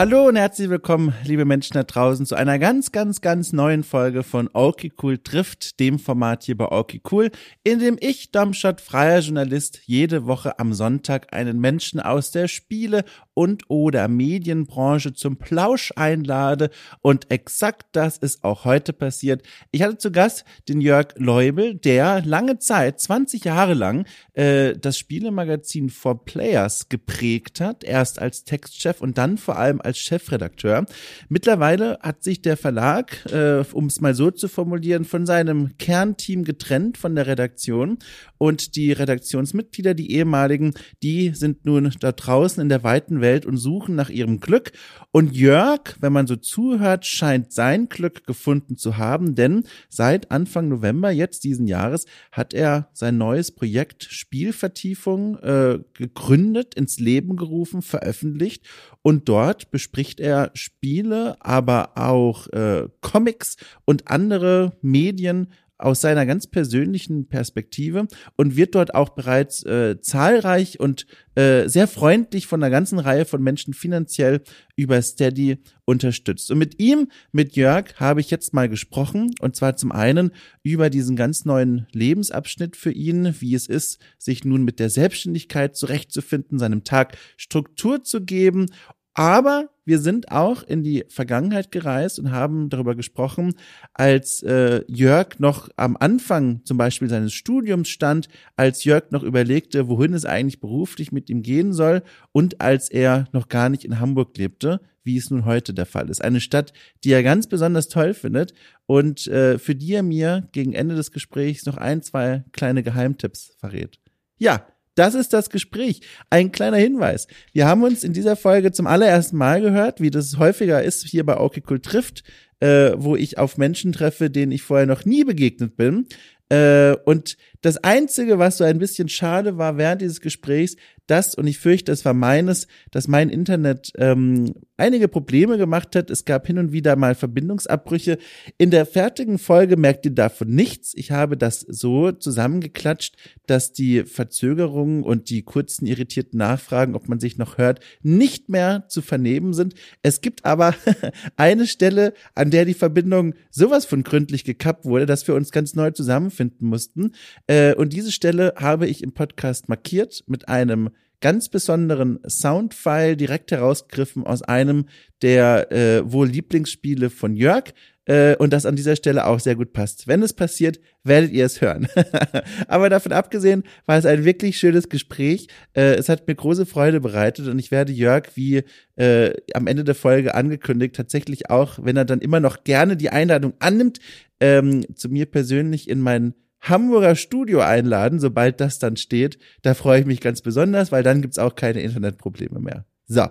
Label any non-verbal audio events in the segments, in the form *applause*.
Hallo und herzlich willkommen, liebe Menschen da draußen, zu einer ganz, ganz, ganz neuen Folge von Okay Cool trifft, dem Format hier bei Okay Cool, in dem ich, Domschott, freier Journalist, jede Woche am Sonntag einen Menschen aus der Spiele- und oder Medienbranche zum Plausch einlade. Und exakt das ist auch heute passiert. Ich hatte zu Gast den Jörg Leubel, der lange Zeit, 20 Jahre lang, äh, das Spielemagazin For Players geprägt hat, erst als Textchef und dann vor allem als Chefredakteur. Mittlerweile hat sich der Verlag, äh, um es mal so zu formulieren, von seinem Kernteam getrennt von der Redaktion und die Redaktionsmitglieder, die ehemaligen, die sind nun da draußen in der weiten Welt und suchen nach ihrem Glück. Und Jörg, wenn man so zuhört, scheint sein Glück gefunden zu haben, denn seit Anfang November jetzt diesen Jahres hat er sein neues Projekt Spielvertiefung äh, gegründet, ins Leben gerufen, veröffentlicht und dort bespricht er Spiele, aber auch äh, Comics und andere Medien aus seiner ganz persönlichen Perspektive und wird dort auch bereits äh, zahlreich und äh, sehr freundlich von einer ganzen Reihe von Menschen finanziell über Steady unterstützt. Und mit ihm, mit Jörg, habe ich jetzt mal gesprochen und zwar zum einen über diesen ganz neuen Lebensabschnitt für ihn, wie es ist, sich nun mit der Selbstständigkeit zurechtzufinden, seinem Tag Struktur zu geben aber wir sind auch in die Vergangenheit gereist und haben darüber gesprochen, als äh, Jörg noch am Anfang zum Beispiel seines Studiums stand, als Jörg noch überlegte, wohin es eigentlich beruflich mit ihm gehen soll und als er noch gar nicht in Hamburg lebte, wie es nun heute der Fall ist. Eine Stadt, die er ganz besonders toll findet und äh, für die er mir gegen Ende des Gesprächs noch ein, zwei kleine Geheimtipps verrät. Ja, das ist das Gespräch. Ein kleiner Hinweis. Wir haben uns in dieser Folge zum allerersten Mal gehört, wie das häufiger ist hier bei Okay Cool trifft, äh, wo ich auf Menschen treffe, denen ich vorher noch nie begegnet bin. Äh, und das Einzige, was so ein bisschen schade war während dieses Gesprächs, das, und ich fürchte, es war meines, dass mein Internet ähm, einige Probleme gemacht hat. Es gab hin und wieder mal Verbindungsabbrüche. In der fertigen Folge merkt ihr davon nichts. Ich habe das so zusammengeklatscht, dass die Verzögerungen und die kurzen irritierten Nachfragen, ob man sich noch hört, nicht mehr zu vernehmen sind. Es gibt aber *laughs* eine Stelle, an der die Verbindung sowas von gründlich gekappt wurde, dass wir uns ganz neu zusammenfinden mussten. Äh, und diese Stelle habe ich im Podcast markiert mit einem ganz besonderen Soundfile direkt herausgegriffen aus einem der äh, wohl Lieblingsspiele von Jörg äh, und das an dieser Stelle auch sehr gut passt. Wenn es passiert, werdet ihr es hören. *laughs* Aber davon abgesehen war es ein wirklich schönes Gespräch. Äh, es hat mir große Freude bereitet und ich werde Jörg, wie äh, am Ende der Folge angekündigt, tatsächlich auch, wenn er dann immer noch gerne die Einladung annimmt, ähm, zu mir persönlich in meinen Hamburger Studio einladen, sobald das dann steht. Da freue ich mich ganz besonders, weil dann gibt's auch keine Internetprobleme mehr. So.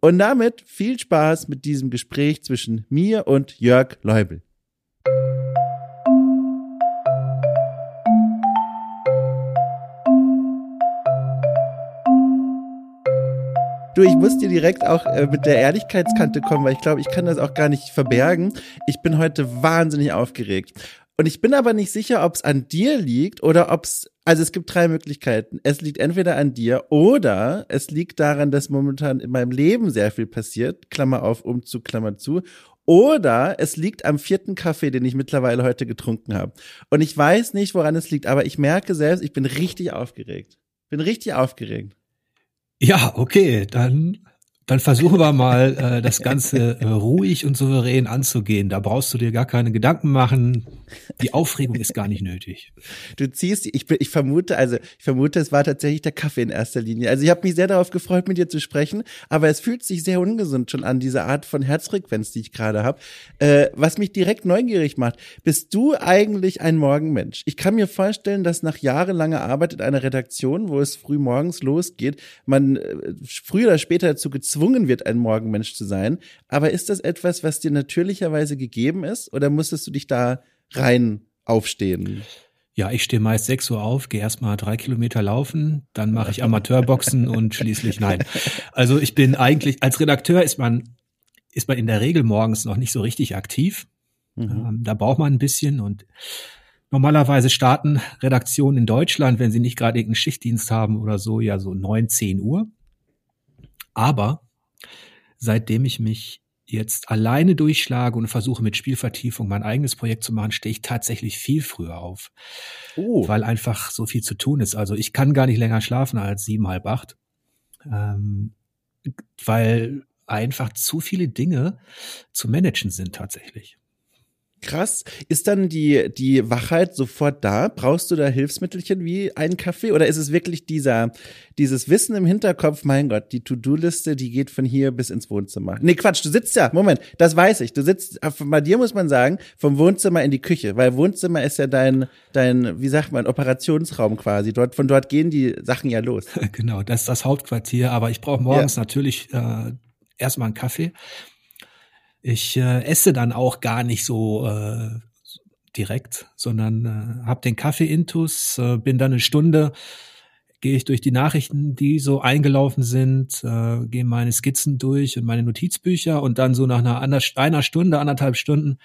Und damit viel Spaß mit diesem Gespräch zwischen mir und Jörg Leubel. Du, ich muss dir direkt auch äh, mit der Ehrlichkeitskante kommen, weil ich glaube, ich kann das auch gar nicht verbergen. Ich bin heute wahnsinnig aufgeregt. Und ich bin aber nicht sicher, ob es an dir liegt oder ob es, also es gibt drei Möglichkeiten. Es liegt entweder an dir oder es liegt daran, dass momentan in meinem Leben sehr viel passiert, Klammer auf, Umzug, Klammer zu. Oder es liegt am vierten Kaffee, den ich mittlerweile heute getrunken habe. Und ich weiß nicht, woran es liegt, aber ich merke selbst, ich bin richtig aufgeregt. Bin richtig aufgeregt. Ja, okay, dann dann versuchen wir mal, äh, das Ganze äh, ruhig und souverän anzugehen. Da brauchst du dir gar keine Gedanken machen. Die Aufregung ist gar nicht nötig. Du ziehst, ich, ich vermute, also ich vermute, es war tatsächlich der Kaffee in erster Linie. Also ich habe mich sehr darauf gefreut, mit dir zu sprechen, aber es fühlt sich sehr ungesund schon an, diese Art von Herzfrequenz, die ich gerade habe. Äh, was mich direkt neugierig macht, bist du eigentlich ein Morgenmensch? Ich kann mir vorstellen, dass nach jahrelanger Arbeit in einer Redaktion, wo es früh morgens losgeht, man äh, früher oder später dazu gezwungen gezwungen wird, ein Morgenmensch zu sein. Aber ist das etwas, was dir natürlicherweise gegeben ist oder musstest du dich da rein aufstehen? Ja, ich stehe meist sechs Uhr auf, gehe erstmal drei Kilometer laufen, dann mache ich Amateurboxen *laughs* und schließlich nein. Also ich bin eigentlich, als Redakteur ist man, ist man in der Regel morgens noch nicht so richtig aktiv. Mhm. Ähm, da braucht man ein bisschen und normalerweise starten Redaktionen in Deutschland, wenn sie nicht gerade irgendeinen Schichtdienst haben oder so, ja so neun, zehn Uhr. Aber seitdem ich mich jetzt alleine durchschlage und versuche mit Spielvertiefung mein eigenes Projekt zu machen, stehe ich tatsächlich viel früher auf. Oh. Weil einfach so viel zu tun ist. Also ich kann gar nicht länger schlafen als sieben, halb acht. Ähm, weil einfach zu viele Dinge zu managen sind tatsächlich. Krass. Ist dann die, die Wachheit sofort da? Brauchst du da Hilfsmittelchen wie einen Kaffee? Oder ist es wirklich dieser, dieses Wissen im Hinterkopf, mein Gott, die To-Do-Liste, die geht von hier bis ins Wohnzimmer? Nee, Quatsch, du sitzt ja, Moment, das weiß ich. Du sitzt, bei dir muss man sagen, vom Wohnzimmer in die Küche, weil Wohnzimmer ist ja dein, dein, wie sagt man, Operationsraum quasi. Dort, von dort gehen die Sachen ja los. *laughs* Genau, das ist das Hauptquartier, aber ich brauche morgens ja. natürlich äh, erstmal einen Kaffee. Ich äh, esse dann auch gar nicht so äh, direkt, sondern äh, habe den Kaffee-Intus, äh, bin dann eine Stunde, gehe ich durch die Nachrichten, die so eingelaufen sind, äh, gehe meine Skizzen durch und meine Notizbücher und dann so nach einer, einer Stunde, anderthalb Stunden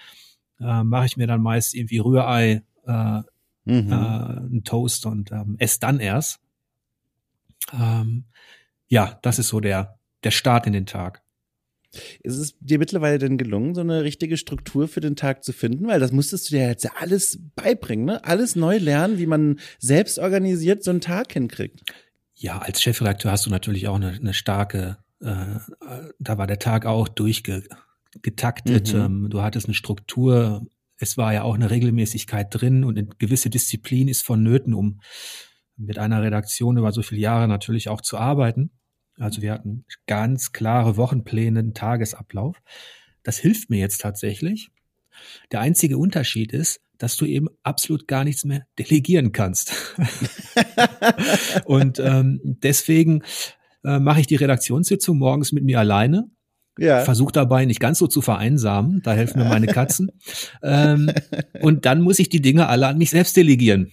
äh, mache ich mir dann meist irgendwie Rührei, äh, mhm. äh, einen Toast und ähm, esse dann erst. Ähm, ja, das ist so der, der Start in den Tag. Ist es dir mittlerweile denn gelungen, so eine richtige Struktur für den Tag zu finden? Weil das musstest du dir jetzt ja alles beibringen, ne? Alles neu lernen, wie man selbst organisiert so einen Tag hinkriegt. Ja, als Chefredakteur hast du natürlich auch eine, eine starke, äh, da war der Tag auch durchgetaktet. Mhm. Ähm, du hattest eine Struktur. Es war ja auch eine Regelmäßigkeit drin und eine gewisse Disziplin ist vonnöten, um mit einer Redaktion über so viele Jahre natürlich auch zu arbeiten. Also wir hatten ganz klare Wochenpläne, einen Tagesablauf. Das hilft mir jetzt tatsächlich. Der einzige Unterschied ist, dass du eben absolut gar nichts mehr delegieren kannst. *laughs* und ähm, deswegen äh, mache ich die Redaktionssitzung morgens mit mir alleine. Ja. Versuche dabei nicht ganz so zu vereinsamen, da helfen mir meine Katzen. ähm, *laughs* und dann muss ich die Dinge alle an mich selbst delegieren.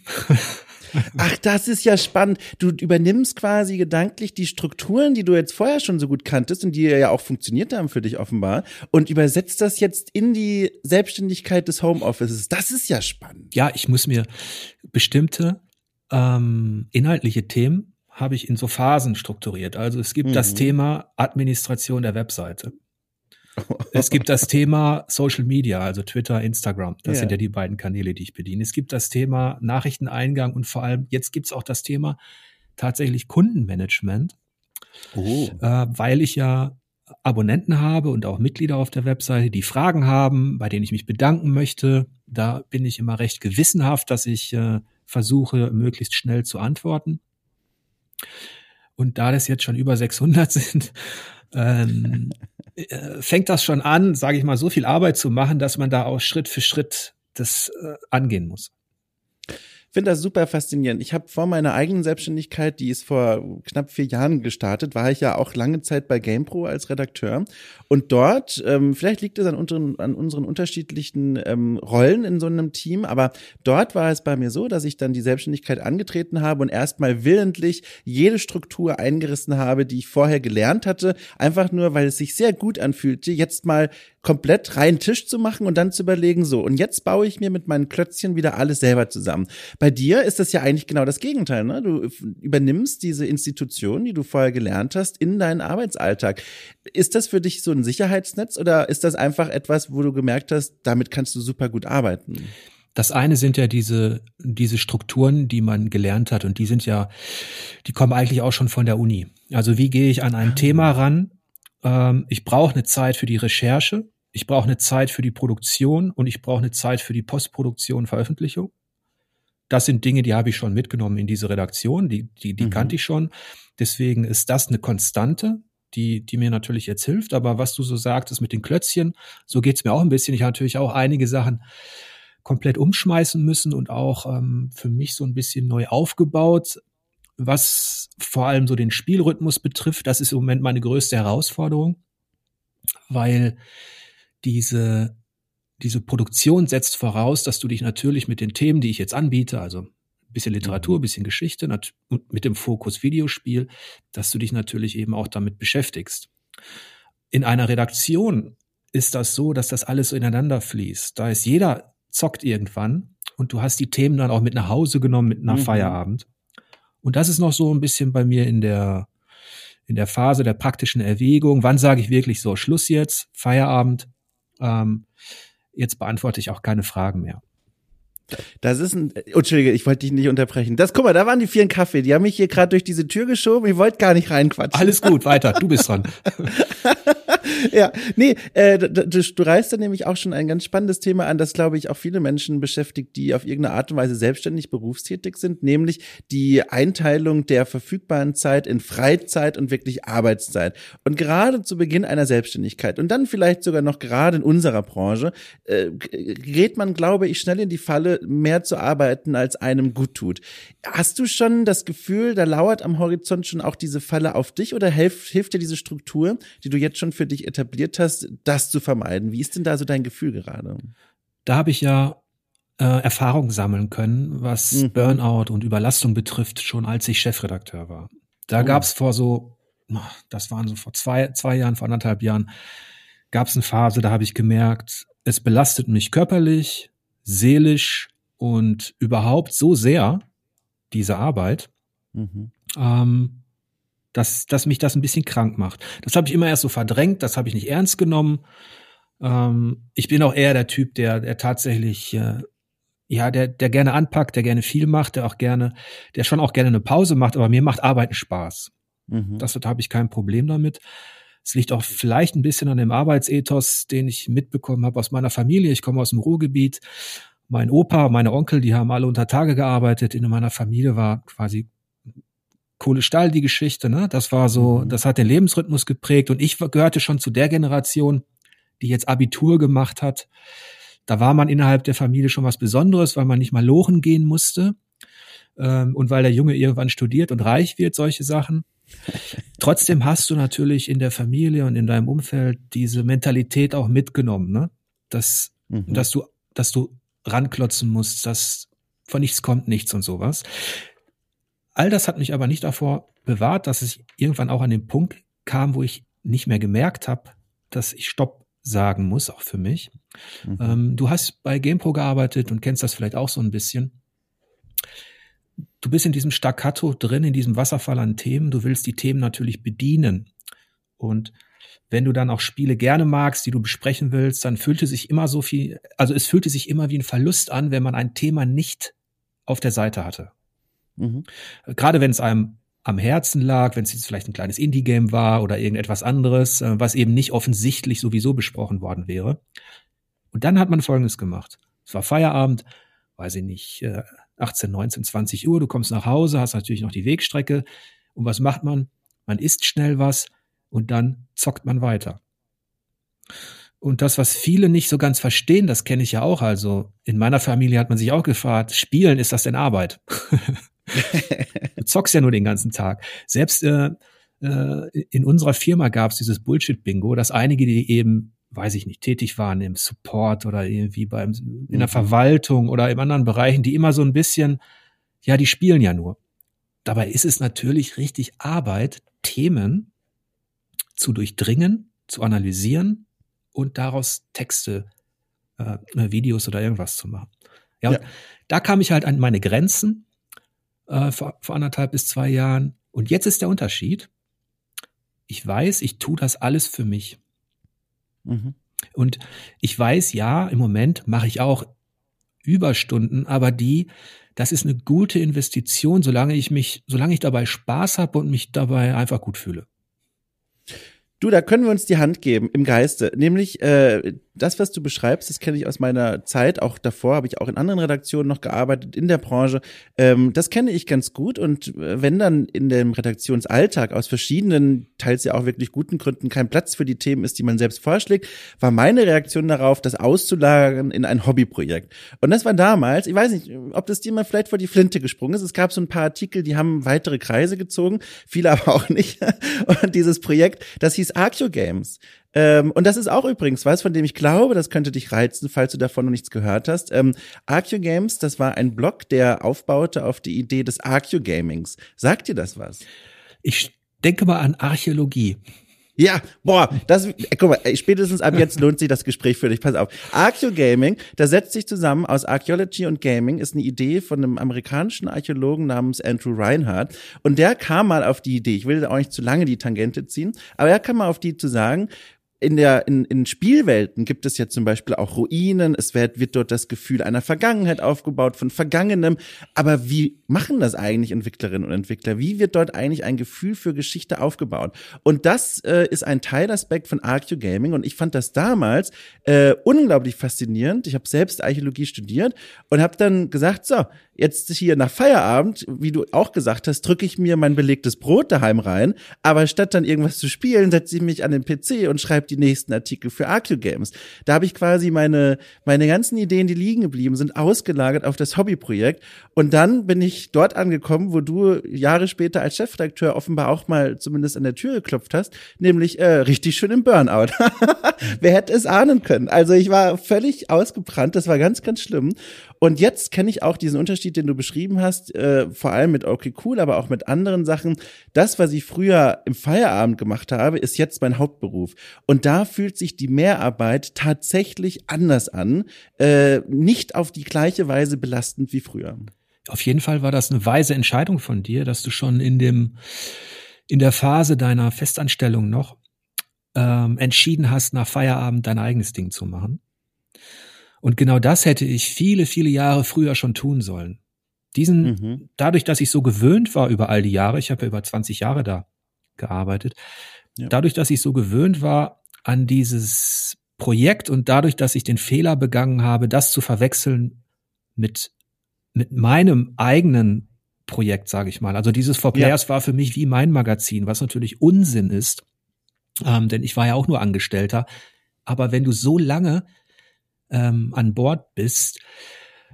Ach, das ist ja spannend. Du übernimmst quasi gedanklich die Strukturen, die du jetzt vorher schon so gut kanntest und die ja auch funktioniert haben für dich offenbar und übersetzt das jetzt in die Selbstständigkeit des Homeoffices. Das ist ja spannend. Ja, ich muss mir bestimmte ähm, inhaltliche Themen habe ich in so Phasen strukturiert. Also es gibt mhm. das Thema Administration der Webseite. Es gibt das Thema Social Media, also Twitter, Instagram. Das ja. sind ja die beiden Kanäle, die ich bediene. Es gibt das Thema Nachrichteneingang und vor allem jetzt gibt es auch das Thema tatsächlich Kundenmanagement, oh. äh, weil ich ja Abonnenten habe und auch Mitglieder auf der Webseite, die Fragen haben, bei denen ich mich bedanken möchte. Da bin ich immer recht gewissenhaft, dass ich äh, versuche, möglichst schnell zu antworten. Und da das jetzt schon über 600 *laughs* sind, ähm, äh, *laughs* fängt das schon an, sage ich mal, so viel Arbeit zu machen, dass man da auch Schritt für Schritt das äh, angehen muss finde das super faszinierend. Ich habe vor meiner eigenen Selbstständigkeit, die ist vor knapp vier Jahren gestartet, war ich ja auch lange Zeit bei GamePro als Redakteur. Und dort, ähm, vielleicht liegt es an, unseren, an unseren unterschiedlichen ähm, Rollen in so einem Team, aber dort war es bei mir so, dass ich dann die Selbstständigkeit angetreten habe und erstmal willentlich jede Struktur eingerissen habe, die ich vorher gelernt hatte, einfach nur, weil es sich sehr gut anfühlte, jetzt mal komplett reinen Tisch zu machen und dann zu überlegen, so, und jetzt baue ich mir mit meinen Klötzchen wieder alles selber zusammen. Bei dir ist das ja eigentlich genau das Gegenteil, ne? Du übernimmst diese Institution, die du vorher gelernt hast, in deinen Arbeitsalltag. Ist das für dich so ein Sicherheitsnetz oder ist das einfach etwas, wo du gemerkt hast, damit kannst du super gut arbeiten? Das eine sind ja diese, diese Strukturen, die man gelernt hat und die sind ja, die kommen eigentlich auch schon von der Uni. Also wie gehe ich an ein ah. Thema ran, ähm, ich brauche eine Zeit für die Recherche, ich brauche eine Zeit für die Produktion und ich brauche eine Zeit für die Postproduktion, Veröffentlichung. Das sind Dinge, die habe ich schon mitgenommen in diese Redaktion, die, die, die mhm. kannte ich schon. Deswegen ist das eine Konstante, die, die mir natürlich jetzt hilft. Aber was du so sagtest mit den Klötzchen, so geht's mir auch ein bisschen. Ich habe natürlich auch einige Sachen komplett umschmeißen müssen und auch ähm, für mich so ein bisschen neu aufgebaut was vor allem so den Spielrhythmus betrifft, das ist im Moment meine größte Herausforderung, weil diese, diese Produktion setzt voraus, dass du dich natürlich mit den Themen, die ich jetzt anbiete, also ein bisschen Literatur, ein mhm. bisschen Geschichte und mit dem Fokus Videospiel, dass du dich natürlich eben auch damit beschäftigst. In einer Redaktion ist das so, dass das alles so ineinander fließt. Da ist jeder zockt irgendwann und du hast die Themen dann auch mit nach Hause genommen mit nach mhm. Feierabend. Und das ist noch so ein bisschen bei mir in der, in der Phase der praktischen Erwägung, wann sage ich wirklich so, Schluss jetzt, Feierabend, ähm, jetzt beantworte ich auch keine Fragen mehr. Das ist ein, oh, Entschuldige, ich wollte dich nicht unterbrechen. Das, guck mal, da waren die vielen Kaffee. Die haben mich hier gerade durch diese Tür geschoben. Ich wollte gar nicht reinquatschen. Alles gut, weiter. Du bist dran. *laughs* *laughs* ja, nee, äh, du, du reißt da nämlich auch schon ein ganz spannendes Thema an, das, glaube ich, auch viele Menschen beschäftigt, die auf irgendeine Art und Weise selbstständig berufstätig sind, nämlich die Einteilung der verfügbaren Zeit in Freizeit und wirklich Arbeitszeit. Und gerade zu Beginn einer Selbstständigkeit und dann vielleicht sogar noch gerade in unserer Branche, äh, gerät man, glaube ich, schnell in die Falle, mehr zu arbeiten, als einem gut tut. Hast du schon das Gefühl, da lauert am Horizont schon auch diese Falle auf dich oder hilft, hilft dir diese Struktur, die du jetzt schon für dich etabliert hast, das zu vermeiden? Wie ist denn da so dein Gefühl gerade? Da habe ich ja äh, Erfahrung sammeln können, was mhm. Burnout und Überlastung betrifft, schon als ich Chefredakteur war. Da oh. gab es vor so, das waren so vor zwei, zwei Jahren, vor anderthalb Jahren, gab es eine Phase, da habe ich gemerkt, es belastet mich körperlich, seelisch und überhaupt so sehr, diese Arbeit, mhm. ähm, dass, dass mich das ein bisschen krank macht. Das habe ich immer erst so verdrängt, das habe ich nicht ernst genommen. Ähm, ich bin auch eher der Typ, der, der tatsächlich, äh, ja, der, der gerne anpackt, der gerne viel macht, der auch gerne, der schon auch gerne eine Pause macht, aber mir macht Arbeiten Spaß. Mhm. Das habe ich kein Problem damit. Es liegt auch vielleicht ein bisschen an dem Arbeitsethos, den ich mitbekommen habe aus meiner Familie. Ich komme aus dem Ruhrgebiet. Mein Opa, meine Onkel, die haben alle unter Tage gearbeitet. In meiner Familie war quasi Kohle Stahl die Geschichte, ne? Das war so, mhm. das hat den Lebensrhythmus geprägt und ich gehörte schon zu der Generation, die jetzt Abitur gemacht hat. Da war man innerhalb der Familie schon was Besonderes, weil man nicht mal lochen gehen musste ähm, und weil der Junge irgendwann studiert und reich wird, solche Sachen. Trotzdem hast du natürlich in der Familie und in deinem Umfeld diese Mentalität auch mitgenommen, ne? Dass, mhm. dass du, dass du ranklotzen musst, dass von nichts kommt nichts und sowas. All das hat mich aber nicht davor bewahrt, dass ich irgendwann auch an den Punkt kam, wo ich nicht mehr gemerkt habe, dass ich Stopp sagen muss, auch für mich. Mhm. Ähm, du hast bei GamePro gearbeitet und kennst das vielleicht auch so ein bisschen du bist in diesem Staccato drin, in diesem Wasserfall an Themen. Du willst die Themen natürlich bedienen. Und wenn du dann auch Spiele gerne magst, die du besprechen willst, dann fühlte sich immer so viel, also es fühlte sich immer wie ein Verlust an, wenn man ein Thema nicht auf der Seite hatte. Mhm. Gerade wenn es einem am Herzen lag, wenn es jetzt vielleicht ein kleines Indie-Game war oder irgendetwas anderes, äh, was eben nicht offensichtlich sowieso besprochen worden wäre. Und dann hat man Folgendes gemacht. Es war Feierabend, weiß ich nicht, 18, 19, 20 Uhr, du kommst nach Hause, hast natürlich noch die Wegstrecke. Und was macht man? Man isst schnell was und dann zockt man weiter. Und das, was viele nicht so ganz verstehen, das kenne ich ja auch. Also in meiner Familie hat man sich auch gefragt, spielen, ist das denn Arbeit? *laughs* du zockst ja nur den ganzen Tag. Selbst äh, äh, in unserer Firma gab es dieses Bullshit-Bingo, dass einige, die eben weiß ich nicht, tätig waren im Support oder irgendwie beim, in der mhm. Verwaltung oder in anderen Bereichen, die immer so ein bisschen, ja, die spielen ja nur. Dabei ist es natürlich richtig Arbeit, Themen zu durchdringen, zu analysieren und daraus Texte, äh, Videos oder irgendwas zu machen. Ja, ja. da kam ich halt an meine Grenzen äh, vor, vor anderthalb bis zwei Jahren. Und jetzt ist der Unterschied. Ich weiß, ich tue das alles für mich. Mhm. Und ich weiß, ja, im Moment mache ich auch Überstunden, aber die, das ist eine gute Investition, solange ich mich, solange ich dabei Spaß habe und mich dabei einfach gut fühle. Du, da können wir uns die Hand geben im Geiste. Nämlich äh, das, was du beschreibst, das kenne ich aus meiner Zeit. Auch davor habe ich auch in anderen Redaktionen noch gearbeitet in der Branche. Ähm, das kenne ich ganz gut. Und äh, wenn dann in dem Redaktionsalltag aus verschiedenen, teils ja auch wirklich guten Gründen kein Platz für die Themen ist, die man selbst vorschlägt, war meine Reaktion darauf, das auszulagern in ein Hobbyprojekt. Und das war damals, ich weiß nicht, ob das dir mal vielleicht vor die Flinte gesprungen ist. Es gab so ein paar Artikel, die haben weitere Kreise gezogen, viele aber auch nicht. *laughs* Und dieses Projekt, das hieß Arceo Games. Ähm, und das ist auch übrigens was, von dem ich glaube, das könnte dich reizen, falls du davon noch nichts gehört hast. Ähm, Arceo Games, das war ein Blog, der aufbaute auf die Idee des Arceo Gamings. Sagt dir das was? Ich denke mal an Archäologie. Ja, boah, das, äh, guck mal, spätestens ab jetzt lohnt sich das Gespräch für dich. Pass auf. Archeo Gaming, da setzt sich zusammen aus Archaeology und Gaming, ist eine Idee von einem amerikanischen Archäologen namens Andrew Reinhardt. Und der kam mal auf die Idee, ich will auch nicht zu lange die Tangente ziehen, aber er kam mal auf die zu sagen, in der in, in Spielwelten gibt es ja zum Beispiel auch Ruinen. Es wird, wird dort das Gefühl einer Vergangenheit aufgebaut von Vergangenem. Aber wie machen das eigentlich Entwicklerinnen und Entwickler? Wie wird dort eigentlich ein Gefühl für Geschichte aufgebaut? Und das äh, ist ein Teilaspekt von Archeo Gaming. Und ich fand das damals äh, unglaublich faszinierend. Ich habe selbst Archäologie studiert und habe dann gesagt, so jetzt hier nach Feierabend, wie du auch gesagt hast, drücke ich mir mein belegtes Brot daheim rein, aber statt dann irgendwas zu spielen, setze ich mich an den PC und schreibe die nächsten Artikel für Arcue Games. Da habe ich quasi meine, meine ganzen Ideen, die liegen geblieben sind, ausgelagert auf das Hobbyprojekt. Und dann bin ich dort angekommen, wo du Jahre später als Chefredakteur offenbar auch mal zumindest an der Tür geklopft hast, nämlich äh, richtig schön im Burnout. *laughs* Wer hätte es ahnen können? Also ich war völlig ausgebrannt, das war ganz, ganz schlimm. Und jetzt kenne ich auch diesen Unterschied, den du beschrieben hast, äh, vor allem mit Okay Cool, aber auch mit anderen Sachen. Das, was ich früher im Feierabend gemacht habe, ist jetzt mein Hauptberuf. Und da fühlt sich die Mehrarbeit tatsächlich anders an, äh, nicht auf die gleiche Weise belastend wie früher. Auf jeden Fall war das eine weise Entscheidung von dir, dass du schon in dem in der Phase deiner Festanstellung noch ähm, entschieden hast, nach Feierabend dein eigenes Ding zu machen. Und genau das hätte ich viele, viele Jahre früher schon tun sollen. Diesen, mhm. dadurch, dass ich so gewöhnt war über all die Jahre, ich habe ja über 20 Jahre da gearbeitet, ja. dadurch, dass ich so gewöhnt war an dieses Projekt und dadurch, dass ich den Fehler begangen habe, das zu verwechseln mit, mit meinem eigenen Projekt, sage ich mal. Also dieses For Players ja. war für mich wie mein Magazin, was natürlich Unsinn ist, ähm, denn ich war ja auch nur Angestellter. Aber wenn du so lange ähm, an Bord bist,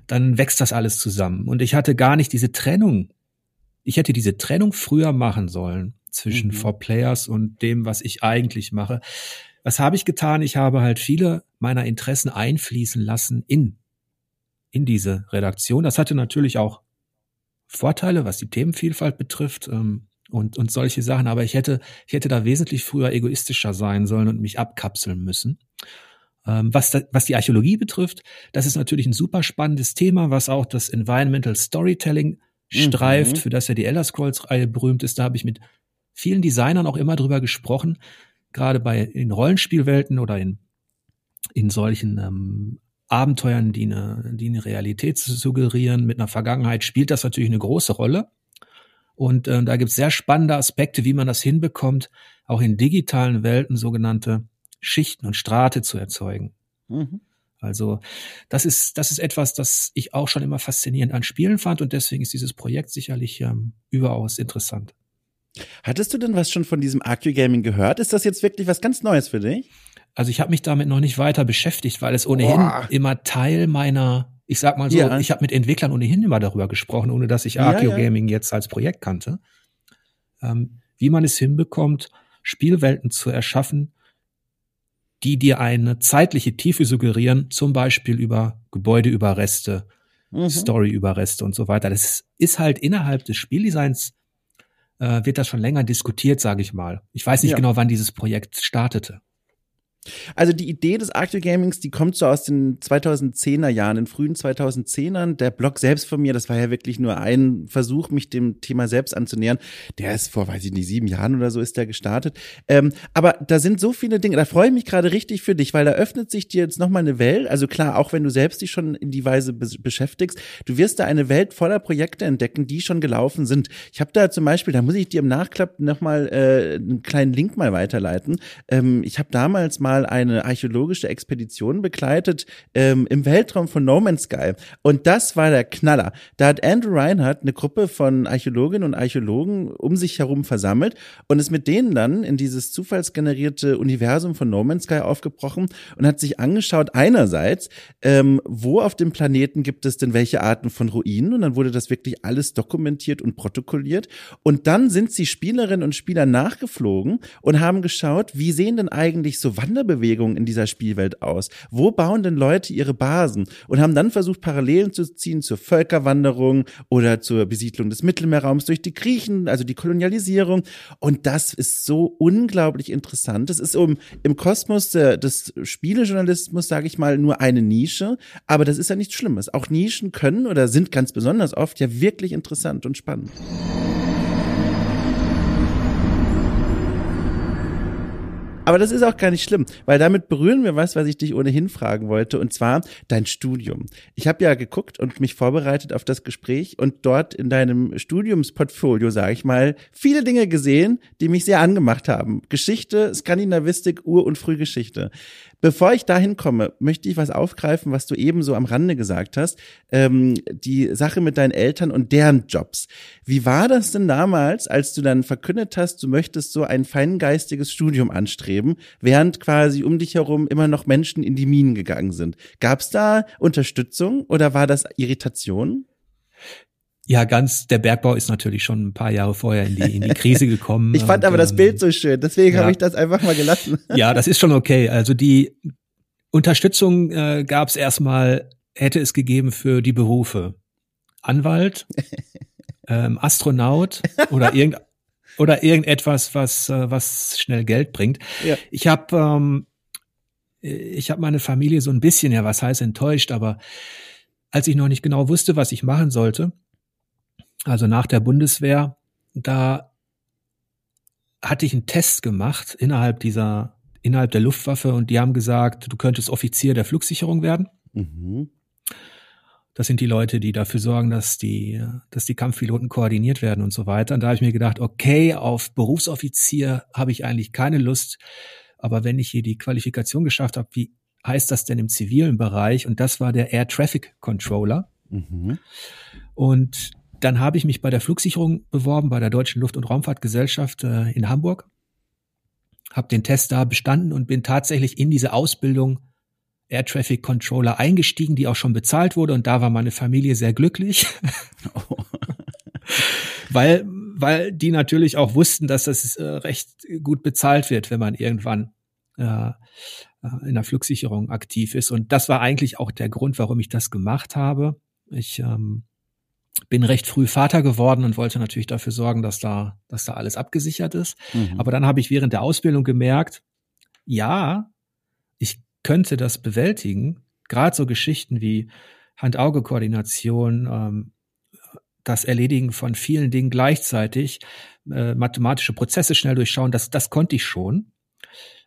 dann wächst das alles zusammen. Und ich hatte gar nicht diese Trennung. Ich hätte diese Trennung früher machen sollen zwischen mhm. For Players und dem, was ich eigentlich mache. Was habe ich getan? Ich habe halt viele meiner Interessen einfließen lassen in, in diese Redaktion. Das hatte natürlich auch Vorteile, was die Themenvielfalt betrifft. Ähm, und, und solche Sachen. Aber ich hätte, ich hätte da wesentlich früher egoistischer sein sollen und mich abkapseln müssen. Ähm, was, da, was die Archäologie betrifft, das ist natürlich ein super spannendes Thema, was auch das Environmental Storytelling streift, mhm. für das ja die Elder Scrolls-Reihe berühmt ist. Da habe ich mit vielen Designern auch immer drüber gesprochen, gerade bei in Rollenspielwelten oder in, in solchen ähm, Abenteuern, die eine, die eine Realität suggerieren mit einer Vergangenheit, spielt das natürlich eine große Rolle. Und äh, da gibt es sehr spannende Aspekte, wie man das hinbekommt, auch in digitalen Welten sogenannte Schichten und Strate zu erzeugen. Mhm. Also das ist, das ist etwas, das ich auch schon immer faszinierend an Spielen fand und deswegen ist dieses Projekt sicherlich ähm, überaus interessant. Hattest du denn was schon von diesem Arcu Gaming gehört? Ist das jetzt wirklich was ganz Neues für dich? Also ich habe mich damit noch nicht weiter beschäftigt, weil es ohnehin Boah. immer Teil meiner, ich sag mal so, ja. ich habe mit Entwicklern ohnehin immer darüber gesprochen, ohne dass ich ja, ja. Gaming jetzt als Projekt kannte, ähm, wie man es hinbekommt, Spielwelten zu erschaffen, die dir eine zeitliche Tiefe suggerieren, zum Beispiel über Gebäudeüberreste, mhm. Storyüberreste und so weiter. Das ist halt innerhalb des Spieldesigns äh, wird das schon länger diskutiert, sage ich mal. Ich weiß nicht ja. genau, wann dieses Projekt startete. Also die Idee des Arctic Gamings, die kommt so aus den 2010er Jahren, den frühen 2010ern. Der Blog selbst von mir, das war ja wirklich nur ein Versuch, mich dem Thema selbst anzunähern. Der ist vor, weiß ich nicht, sieben Jahren oder so ist der gestartet. Ähm, aber da sind so viele Dinge, da freue ich mich gerade richtig für dich, weil da öffnet sich dir jetzt nochmal eine Welt. Also klar, auch wenn du selbst dich schon in die Weise be beschäftigst, du wirst da eine Welt voller Projekte entdecken, die schon gelaufen sind. Ich habe da zum Beispiel, da muss ich dir im Nachklapp nochmal äh, einen kleinen Link mal weiterleiten. Ähm, ich habe damals mal mal eine archäologische Expedition begleitet ähm, im Weltraum von No Man's Sky. Und das war der Knaller. Da hat Andrew Reinhardt eine Gruppe von Archäologinnen und Archäologen um sich herum versammelt und ist mit denen dann in dieses zufallsgenerierte Universum von No Man's Sky aufgebrochen und hat sich angeschaut, einerseits, ähm, wo auf dem Planeten gibt es denn welche Arten von Ruinen und dann wurde das wirklich alles dokumentiert und protokolliert und dann sind sie Spielerinnen und Spieler nachgeflogen und haben geschaut, wie sehen denn eigentlich so Wanderungen Guerilla-Bewegung in dieser Spielwelt aus? Wo bauen denn Leute ihre Basen? Und haben dann versucht, Parallelen zu ziehen zur Völkerwanderung oder zur Besiedlung des Mittelmeerraums durch die Griechen, also die Kolonialisierung. Und das ist so unglaublich interessant. Das ist um, im Kosmos der, des Spielejournalismus, sage ich mal, nur eine Nische. Aber das ist ja nichts Schlimmes. Auch Nischen können oder sind ganz besonders oft ja wirklich interessant und spannend. Aber das ist auch gar nicht schlimm, weil damit berühren wir was, was ich dich ohnehin fragen wollte, und zwar dein Studium. Ich habe ja geguckt und mich vorbereitet auf das Gespräch und dort in deinem Studiumsportfolio, sage ich mal, viele Dinge gesehen, die mich sehr angemacht haben. Geschichte, Skandinavistik, Ur- und Frühgeschichte. Bevor ich dahin komme, möchte ich was aufgreifen, was du eben so am Rande gesagt hast. Ähm, die Sache mit deinen Eltern und deren Jobs. Wie war das denn damals, als du dann verkündet hast, du möchtest so ein feingeistiges Studium anstreben, während quasi um dich herum immer noch Menschen in die Minen gegangen sind? Gab es da Unterstützung oder war das Irritation? Ja, ganz, der Bergbau ist natürlich schon ein paar Jahre vorher in die, in die Krise gekommen. *laughs* ich fand und, aber das ähm, Bild so schön, deswegen ja. habe ich das einfach mal gelassen. *laughs* ja, das ist schon okay. Also die Unterstützung äh, gab es erstmal, hätte es gegeben für die Berufe. Anwalt, *laughs* ähm, Astronaut oder irgend, oder irgendetwas, was, äh, was schnell Geld bringt. Ja. Ich habe ähm, ich habe meine Familie so ein bisschen, ja, was heißt enttäuscht, aber als ich noch nicht genau wusste, was ich machen sollte, also nach der Bundeswehr, da hatte ich einen Test gemacht innerhalb dieser, innerhalb der Luftwaffe und die haben gesagt, du könntest Offizier der Flugsicherung werden. Mhm. Das sind die Leute, die dafür sorgen, dass die, dass die Kampfpiloten koordiniert werden und so weiter. Und da habe ich mir gedacht, okay, auf Berufsoffizier habe ich eigentlich keine Lust. Aber wenn ich hier die Qualifikation geschafft habe, wie heißt das denn im zivilen Bereich? Und das war der Air Traffic Controller. Mhm. Und dann habe ich mich bei der Flugsicherung beworben, bei der Deutschen Luft- und Raumfahrtgesellschaft äh, in Hamburg, habe den Test da bestanden und bin tatsächlich in diese Ausbildung Air Traffic Controller eingestiegen, die auch schon bezahlt wurde und da war meine Familie sehr glücklich. Oh. *laughs* weil, weil die natürlich auch wussten, dass das äh, recht gut bezahlt wird, wenn man irgendwann äh, in der Flugsicherung aktiv ist. Und das war eigentlich auch der Grund, warum ich das gemacht habe. Ich ähm, bin recht früh Vater geworden und wollte natürlich dafür sorgen, dass da, dass da alles abgesichert ist. Mhm. Aber dann habe ich während der Ausbildung gemerkt, ja, ich könnte das bewältigen. Gerade so Geschichten wie Hand-Auge-Koordination, ähm, das Erledigen von vielen Dingen gleichzeitig, äh, mathematische Prozesse schnell durchschauen, das, das konnte ich schon.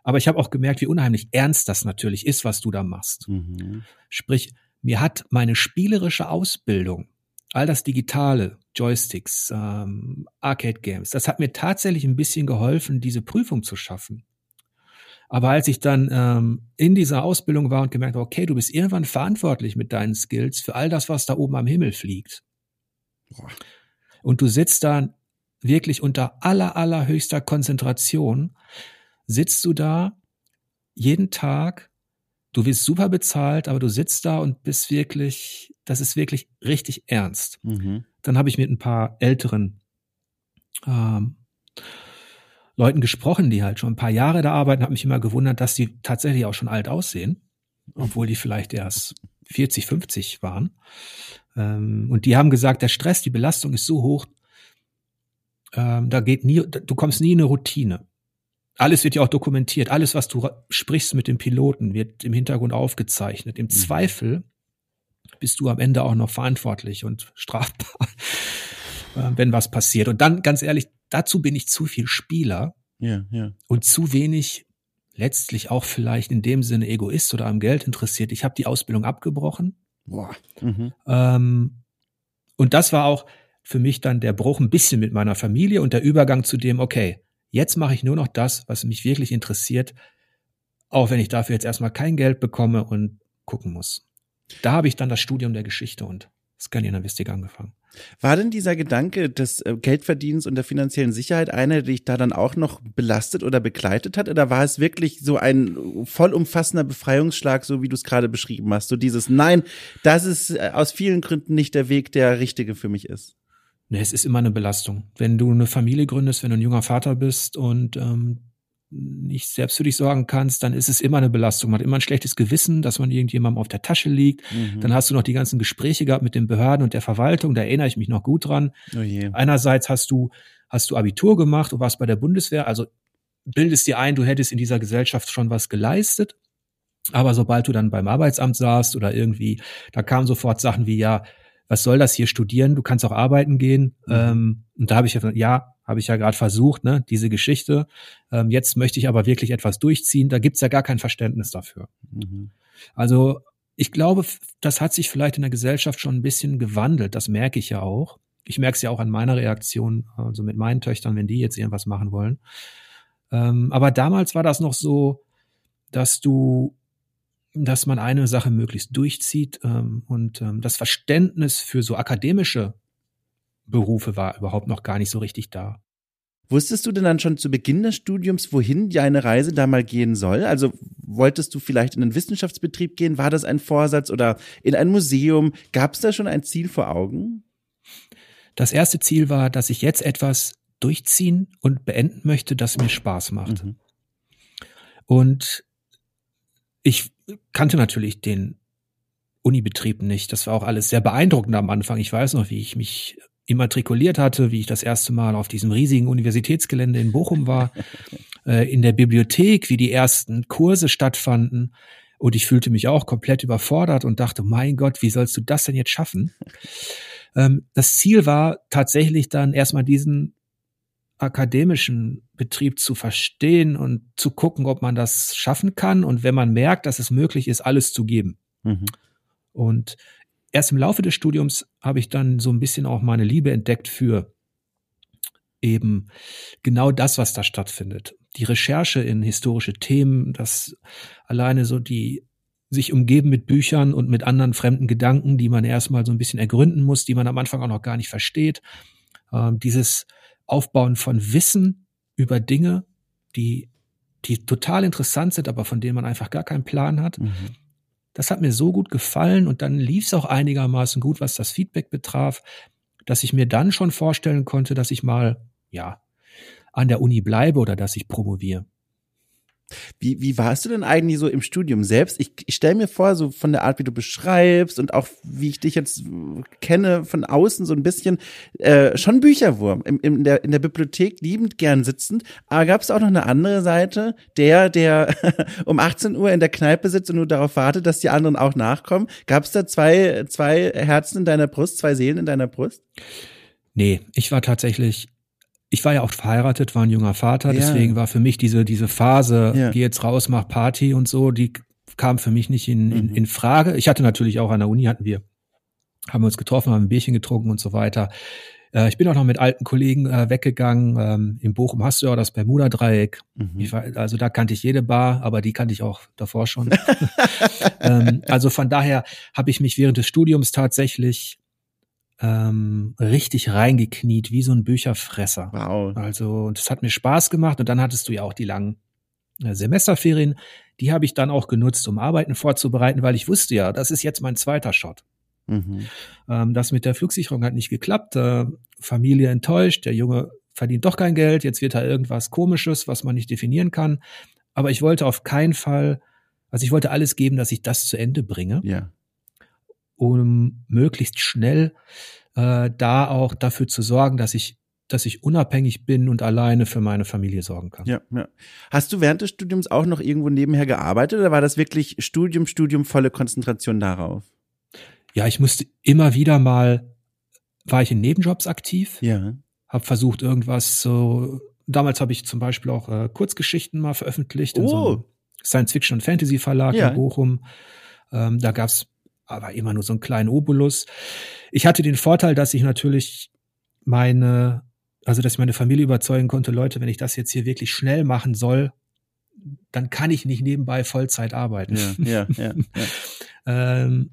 Aber ich habe auch gemerkt, wie unheimlich ernst das natürlich ist, was du da machst. Mhm. Sprich, mir hat meine spielerische Ausbildung all das Digitale, Joysticks, ähm, Arcade-Games, das hat mir tatsächlich ein bisschen geholfen, diese Prüfung zu schaffen. Aber als ich dann ähm, in dieser Ausbildung war und gemerkt habe, okay, du bist irgendwann verantwortlich mit deinen Skills für all das, was da oben am Himmel fliegt. Boah. Und du sitzt da wirklich unter aller, allerhöchster Konzentration, sitzt du da jeden Tag du wirst super bezahlt, aber du sitzt da und bist wirklich, das ist wirklich richtig ernst. Mhm. Dann habe ich mit ein paar älteren ähm, Leuten gesprochen, die halt schon ein paar Jahre da arbeiten, habe mich immer gewundert, dass die tatsächlich auch schon alt aussehen, obwohl die vielleicht erst 40, 50 waren. Ähm, und die haben gesagt, der Stress, die Belastung ist so hoch, ähm, da geht nie, du kommst nie in eine Routine alles wird ja auch dokumentiert. Alles, was du sprichst mit dem Piloten, wird im Hintergrund aufgezeichnet. Im mhm. Zweifel bist du am Ende auch noch verantwortlich und strafbar, *laughs* äh, wenn was passiert. Und dann, ganz ehrlich, dazu bin ich zu viel Spieler ja, ja. und zu wenig letztlich auch vielleicht in dem Sinne Egoist oder am Geld interessiert. Ich habe die Ausbildung abgebrochen. Boah. Mhm. Ähm, und das war auch für mich dann der Bruch ein bisschen mit meiner Familie und der Übergang zu dem, okay, Jetzt mache ich nur noch das, was mich wirklich interessiert, auch wenn ich dafür jetzt erstmal kein Geld bekomme und gucken muss. Da habe ich dann das Studium der Geschichte und Skandinavistik angefangen. War denn dieser Gedanke des äh, Geldverdienens und der finanziellen Sicherheit einer, der dich da dann auch noch belastet oder begleitet hat? Oder war es wirklich so ein vollumfassender Befreiungsschlag, so wie du es gerade beschrieben hast? So dieses Nein, das ist äh, aus vielen Gründen nicht der Weg, der richtige für mich ist. Nee, es ist immer eine Belastung. Wenn du eine Familie gründest, wenn du ein junger Vater bist und ähm, nicht selbst für dich sorgen kannst, dann ist es immer eine Belastung. Man hat immer ein schlechtes Gewissen, dass man irgendjemandem auf der Tasche liegt. Mhm. Dann hast du noch die ganzen Gespräche gehabt mit den Behörden und der Verwaltung, da erinnere ich mich noch gut dran. Oh Einerseits hast du, hast du Abitur gemacht und warst bei der Bundeswehr, also bildest dir ein, du hättest in dieser Gesellschaft schon was geleistet. Aber sobald du dann beim Arbeitsamt saßt oder irgendwie, da kamen sofort Sachen wie, ja, was soll das hier studieren? Du kannst auch arbeiten gehen. Mhm. Ähm, und da habe ich ja, ja, habe ich ja gerade versucht, ne, diese Geschichte. Ähm, jetzt möchte ich aber wirklich etwas durchziehen. Da gibt's ja gar kein Verständnis dafür. Mhm. Also ich glaube, das hat sich vielleicht in der Gesellschaft schon ein bisschen gewandelt. Das merke ich ja auch. Ich merke es ja auch an meiner Reaktion, also mit meinen Töchtern, wenn die jetzt irgendwas machen wollen. Ähm, aber damals war das noch so, dass du dass man eine Sache möglichst durchzieht ähm, und ähm, das Verständnis für so akademische Berufe war überhaupt noch gar nicht so richtig da. Wusstest du denn dann schon zu Beginn des Studiums, wohin deine Reise da mal gehen soll? Also wolltest du vielleicht in einen Wissenschaftsbetrieb gehen? War das ein Vorsatz oder in ein Museum? Gab es da schon ein Ziel vor Augen? Das erste Ziel war, dass ich jetzt etwas durchziehen und beenden möchte, das mir Spaß macht. Mhm. Und ich kannte natürlich den Unibetrieb nicht. Das war auch alles sehr beeindruckend am Anfang. Ich weiß noch, wie ich mich immatrikuliert hatte, wie ich das erste Mal auf diesem riesigen Universitätsgelände in Bochum war, *laughs* äh, in der Bibliothek, wie die ersten Kurse stattfanden. Und ich fühlte mich auch komplett überfordert und dachte, mein Gott, wie sollst du das denn jetzt schaffen? Ähm, das Ziel war tatsächlich dann erstmal diesen akademischen Betrieb zu verstehen und zu gucken, ob man das schaffen kann und wenn man merkt, dass es möglich ist, alles zu geben. Mhm. Und erst im Laufe des Studiums habe ich dann so ein bisschen auch meine Liebe entdeckt für eben genau das, was da stattfindet. Die Recherche in historische Themen, das alleine so die sich umgeben mit Büchern und mit anderen fremden Gedanken, die man erstmal so ein bisschen ergründen muss, die man am Anfang auch noch gar nicht versteht. Ähm, dieses Aufbauen von Wissen über Dinge, die, die total interessant sind, aber von denen man einfach gar keinen Plan hat. Mhm. Das hat mir so gut gefallen und dann lief es auch einigermaßen gut, was das Feedback betraf, dass ich mir dann schon vorstellen konnte, dass ich mal, ja, an der Uni bleibe oder dass ich promoviere. Wie, wie warst du denn eigentlich so im Studium selbst? Ich, ich stelle mir vor, so von der Art, wie du beschreibst und auch wie ich dich jetzt kenne von außen so ein bisschen, äh, schon Bücherwurm im, in, der, in der Bibliothek liebend gern sitzend. Aber gab es auch noch eine andere Seite, der, der *laughs* um 18 Uhr in der Kneipe sitzt und nur darauf wartet, dass die anderen auch nachkommen? Gab es da zwei, zwei Herzen in deiner Brust, zwei Seelen in deiner Brust? Nee, ich war tatsächlich ich war ja auch verheiratet, war ein junger Vater, ja. deswegen war für mich diese, diese Phase, ja. geh jetzt raus, mach Party und so, die kam für mich nicht in, in, mhm. in Frage. Ich hatte natürlich auch an der Uni hatten wir, haben uns getroffen, haben ein Bierchen getrunken und so weiter. Äh, ich bin auch noch mit alten Kollegen äh, weggegangen. Ähm, in Bochum hast du ja auch das Bermuda-Dreieck. Mhm. also da kannte ich jede Bar, aber die kannte ich auch davor schon. *laughs* ähm, also von daher habe ich mich während des Studiums tatsächlich ähm, richtig reingekniet, wie so ein Bücherfresser. Wow. Also, das hat mir Spaß gemacht. Und dann hattest du ja auch die langen äh, Semesterferien. Die habe ich dann auch genutzt, um Arbeiten vorzubereiten, weil ich wusste ja, das ist jetzt mein zweiter Shot. Mhm. Ähm, das mit der Flugsicherung hat nicht geklappt. Äh, Familie enttäuscht, der Junge verdient doch kein Geld, jetzt wird da irgendwas Komisches, was man nicht definieren kann. Aber ich wollte auf keinen Fall, also ich wollte alles geben, dass ich das zu Ende bringe. Ja um möglichst schnell äh, da auch dafür zu sorgen, dass ich dass ich unabhängig bin und alleine für meine Familie sorgen kann. Ja, ja. Hast du während des Studiums auch noch irgendwo nebenher gearbeitet oder war das wirklich Studium, Studium, volle Konzentration darauf? Ja, ich musste immer wieder mal, war ich in Nebenjobs aktiv. Ja. Hab versucht irgendwas so, damals habe ich zum Beispiel auch äh, Kurzgeschichten mal veröffentlicht oh. in so einem oh. Science-Fiction- und Fantasy-Verlag ja. in Bochum. Ähm, da gab's aber immer nur so einen kleinen Obolus. Ich hatte den Vorteil, dass ich natürlich meine, also dass ich meine Familie überzeugen konnte, Leute, wenn ich das jetzt hier wirklich schnell machen soll, dann kann ich nicht nebenbei Vollzeit arbeiten. Ja, ja, ja, ja. *laughs* ähm,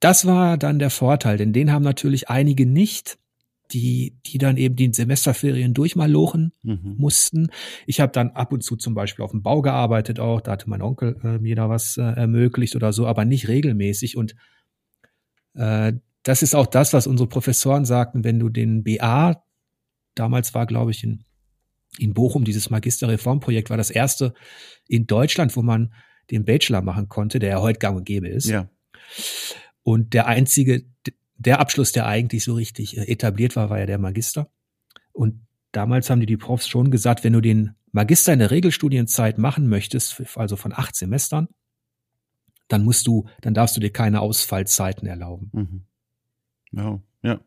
das war dann der Vorteil, denn den haben natürlich einige nicht, die, die dann eben die Semesterferien durchmalochen mhm. mussten. Ich habe dann ab und zu zum Beispiel auf dem Bau gearbeitet auch, da hatte mein Onkel äh, mir da was äh, ermöglicht oder so, aber nicht regelmäßig und das ist auch das, was unsere Professoren sagten, wenn du den BA, damals war, glaube ich, in in Bochum, dieses Magisterreformprojekt war das erste in Deutschland, wo man den Bachelor machen konnte, der ja heute gang und gäbe ist. Ja. Und der einzige, der Abschluss, der eigentlich so richtig äh, etabliert war, war ja der Magister. Und damals haben die, die Profs schon gesagt, wenn du den Magister in der Regelstudienzeit machen möchtest, also von acht Semestern, dann musst du, dann darfst du dir keine Ausfallzeiten erlauben. Mhm. Wow. Ja.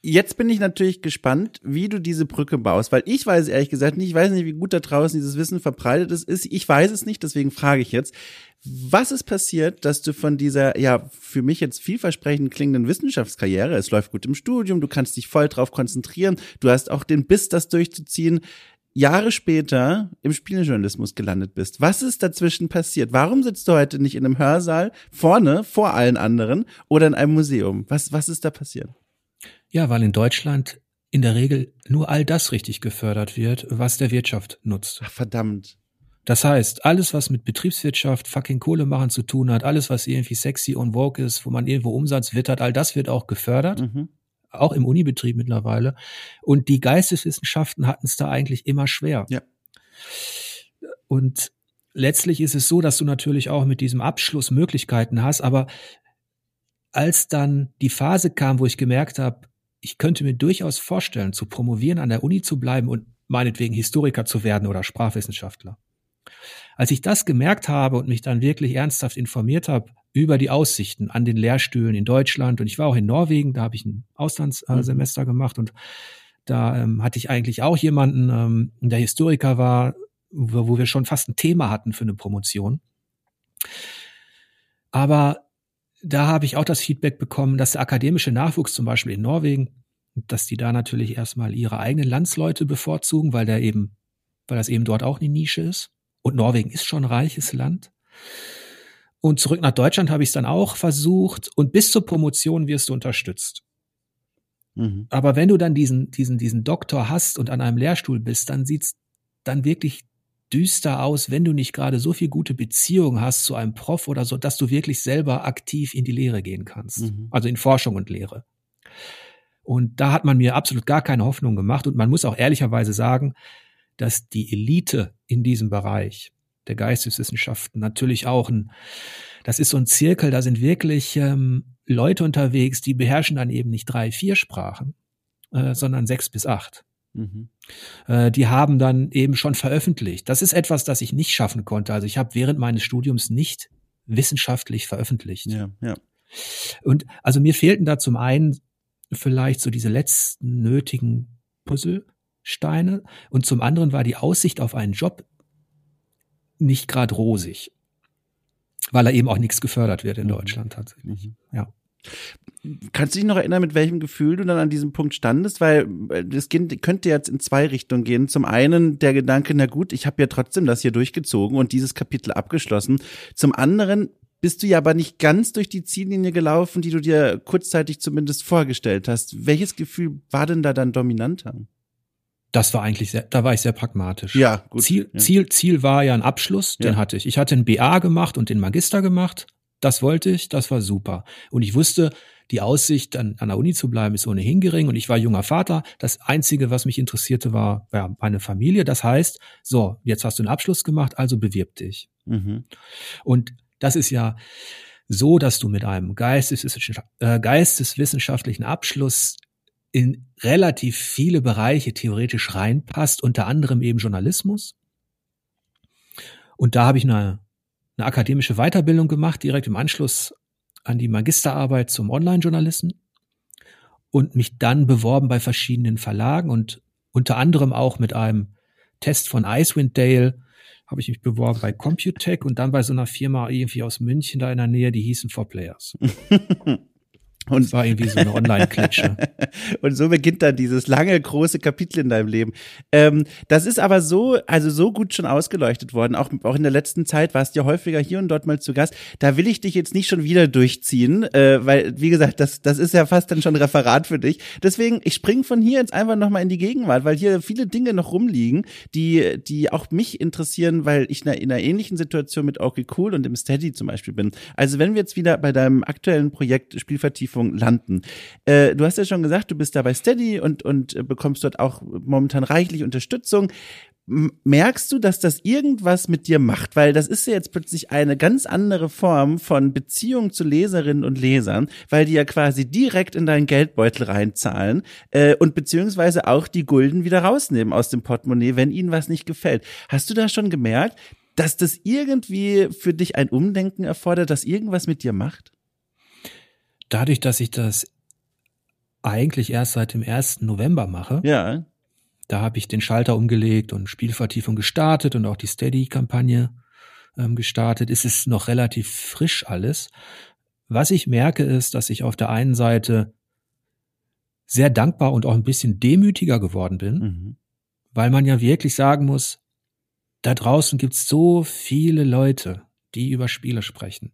Jetzt bin ich natürlich gespannt, wie du diese Brücke baust, weil ich weiß ehrlich gesagt nicht, ich weiß nicht, wie gut da draußen dieses Wissen verbreitet ist. Ich weiß es nicht, deswegen frage ich jetzt, was ist passiert, dass du von dieser, ja, für mich jetzt vielversprechend klingenden Wissenschaftskarriere, es läuft gut im Studium, du kannst dich voll drauf konzentrieren, du hast auch den Biss, das durchzuziehen, Jahre später im Spieljournalismus gelandet bist. Was ist dazwischen passiert? Warum sitzt du heute nicht in einem Hörsaal vorne vor allen anderen oder in einem Museum? Was, was ist da passiert? Ja, weil in Deutschland in der Regel nur all das richtig gefördert wird, was der Wirtschaft nutzt. Ach, verdammt. Das heißt, alles, was mit Betriebswirtschaft, fucking Kohle machen zu tun hat, alles, was irgendwie sexy und woke ist, wo man irgendwo Umsatz wittert, all das wird auch gefördert. Mhm. Auch im Unibetrieb mittlerweile. Und die Geisteswissenschaften hatten es da eigentlich immer schwer. Ja. Und letztlich ist es so, dass du natürlich auch mit diesem Abschluss Möglichkeiten hast, aber als dann die Phase kam, wo ich gemerkt habe, ich könnte mir durchaus vorstellen, zu promovieren, an der Uni zu bleiben und meinetwegen Historiker zu werden oder Sprachwissenschaftler. Als ich das gemerkt habe und mich dann wirklich ernsthaft informiert habe über die Aussichten an den Lehrstühlen in Deutschland und ich war auch in Norwegen, da habe ich ein Auslandssemester mhm. gemacht und da ähm, hatte ich eigentlich auch jemanden, ähm, der Historiker war, wo, wo wir schon fast ein Thema hatten für eine Promotion. Aber da habe ich auch das Feedback bekommen, dass der akademische Nachwuchs zum Beispiel in Norwegen, dass die da natürlich erstmal ihre eigenen Landsleute bevorzugen, weil der eben, weil das eben dort auch eine Nische ist. Und Norwegen ist schon ein reiches Land. Und zurück nach Deutschland habe ich es dann auch versucht und bis zur Promotion wirst du unterstützt. Mhm. Aber wenn du dann diesen, diesen, diesen Doktor hast und an einem Lehrstuhl bist, dann sieht's dann wirklich düster aus, wenn du nicht gerade so viel gute Beziehung hast zu einem Prof oder so, dass du wirklich selber aktiv in die Lehre gehen kannst. Mhm. Also in Forschung und Lehre. Und da hat man mir absolut gar keine Hoffnung gemacht. Und man muss auch ehrlicherweise sagen, dass die Elite in diesem Bereich der Geisteswissenschaften natürlich auch ein, das ist so ein Zirkel, da sind wirklich ähm, Leute unterwegs, die beherrschen dann eben nicht drei, vier Sprachen, äh, sondern sechs bis acht. Mhm. Äh, die haben dann eben schon veröffentlicht. Das ist etwas, das ich nicht schaffen konnte. Also ich habe während meines Studiums nicht wissenschaftlich veröffentlicht. Ja, ja. Und also mir fehlten da zum einen vielleicht so diese letzten nötigen Puzzlesteine und zum anderen war die Aussicht auf einen Job nicht gerade rosig, weil er eben auch nichts gefördert wird in mhm. Deutschland tatsächlich. Mhm. Ja. Kannst du dich noch erinnern, mit welchem Gefühl du dann an diesem Punkt standest? Weil das könnte jetzt in zwei Richtungen gehen. Zum einen der Gedanke, na gut, ich habe ja trotzdem das hier durchgezogen und dieses Kapitel abgeschlossen. Zum anderen bist du ja aber nicht ganz durch die Ziellinie gelaufen, die du dir kurzzeitig zumindest vorgestellt hast. Welches Gefühl war denn da dann dominanter? Das war eigentlich sehr, da war ich sehr pragmatisch. Ja, gut. Ziel, ja. Ziel, Ziel war ja ein Abschluss, den ja. hatte ich. Ich hatte ein BA gemacht und den Magister gemacht. Das wollte ich, das war super. Und ich wusste, die Aussicht, an, an der Uni zu bleiben, ist ohnehin gering. Und ich war junger Vater. Das Einzige, was mich interessierte, war ja, meine Familie. Das heißt, so, jetzt hast du einen Abschluss gemacht, also bewirb dich. Mhm. Und das ist ja so, dass du mit einem äh, geisteswissenschaftlichen Abschluss in relativ viele Bereiche theoretisch reinpasst, unter anderem eben Journalismus. Und da habe ich eine eine akademische Weiterbildung gemacht, direkt im Anschluss an die Magisterarbeit zum Online-Journalisten und mich dann beworben bei verschiedenen Verlagen und unter anderem auch mit einem Test von Icewind Dale habe ich mich beworben bei Computech und dann bei so einer Firma irgendwie aus München da in der Nähe, die hießen For Players. *laughs* Und das war irgendwie so eine Online-Klitsche. *laughs* und so beginnt dann dieses lange, große Kapitel in deinem Leben. Ähm, das ist aber so, also so gut schon ausgeleuchtet worden. Auch, auch in der letzten Zeit warst du ja häufiger hier und dort mal zu Gast. Da will ich dich jetzt nicht schon wieder durchziehen, äh, weil, wie gesagt, das, das ist ja fast dann schon ein Referat für dich. Deswegen, ich springe von hier jetzt einfach nochmal in die Gegenwart, weil hier viele Dinge noch rumliegen, die, die auch mich interessieren, weil ich in einer, in einer ähnlichen Situation mit Okay Cool und im Steady zum Beispiel bin. Also wenn wir jetzt wieder bei deinem aktuellen Projekt Spielvertiefung Prüfung landen. Äh, du hast ja schon gesagt, du bist da bei Steady und, und äh, bekommst dort auch momentan reichlich Unterstützung merkst du, dass das irgendwas mit dir macht? Weil das ist ja jetzt plötzlich eine ganz andere Form von Beziehung zu Leserinnen und Lesern, weil die ja quasi direkt in deinen Geldbeutel reinzahlen äh, und beziehungsweise auch die Gulden wieder rausnehmen aus dem Portemonnaie, wenn ihnen was nicht gefällt. Hast du da schon gemerkt, dass das irgendwie für dich ein Umdenken erfordert, dass irgendwas mit dir macht? Dadurch, dass ich das eigentlich erst seit dem 1. November mache, ja da habe ich den Schalter umgelegt und Spielvertiefung gestartet und auch die Steady-Kampagne ähm, gestartet. Es ist noch relativ frisch alles. Was ich merke, ist, dass ich auf der einen Seite sehr dankbar und auch ein bisschen demütiger geworden bin, mhm. weil man ja wirklich sagen muss, da draußen gibt es so viele Leute, die über Spiele sprechen.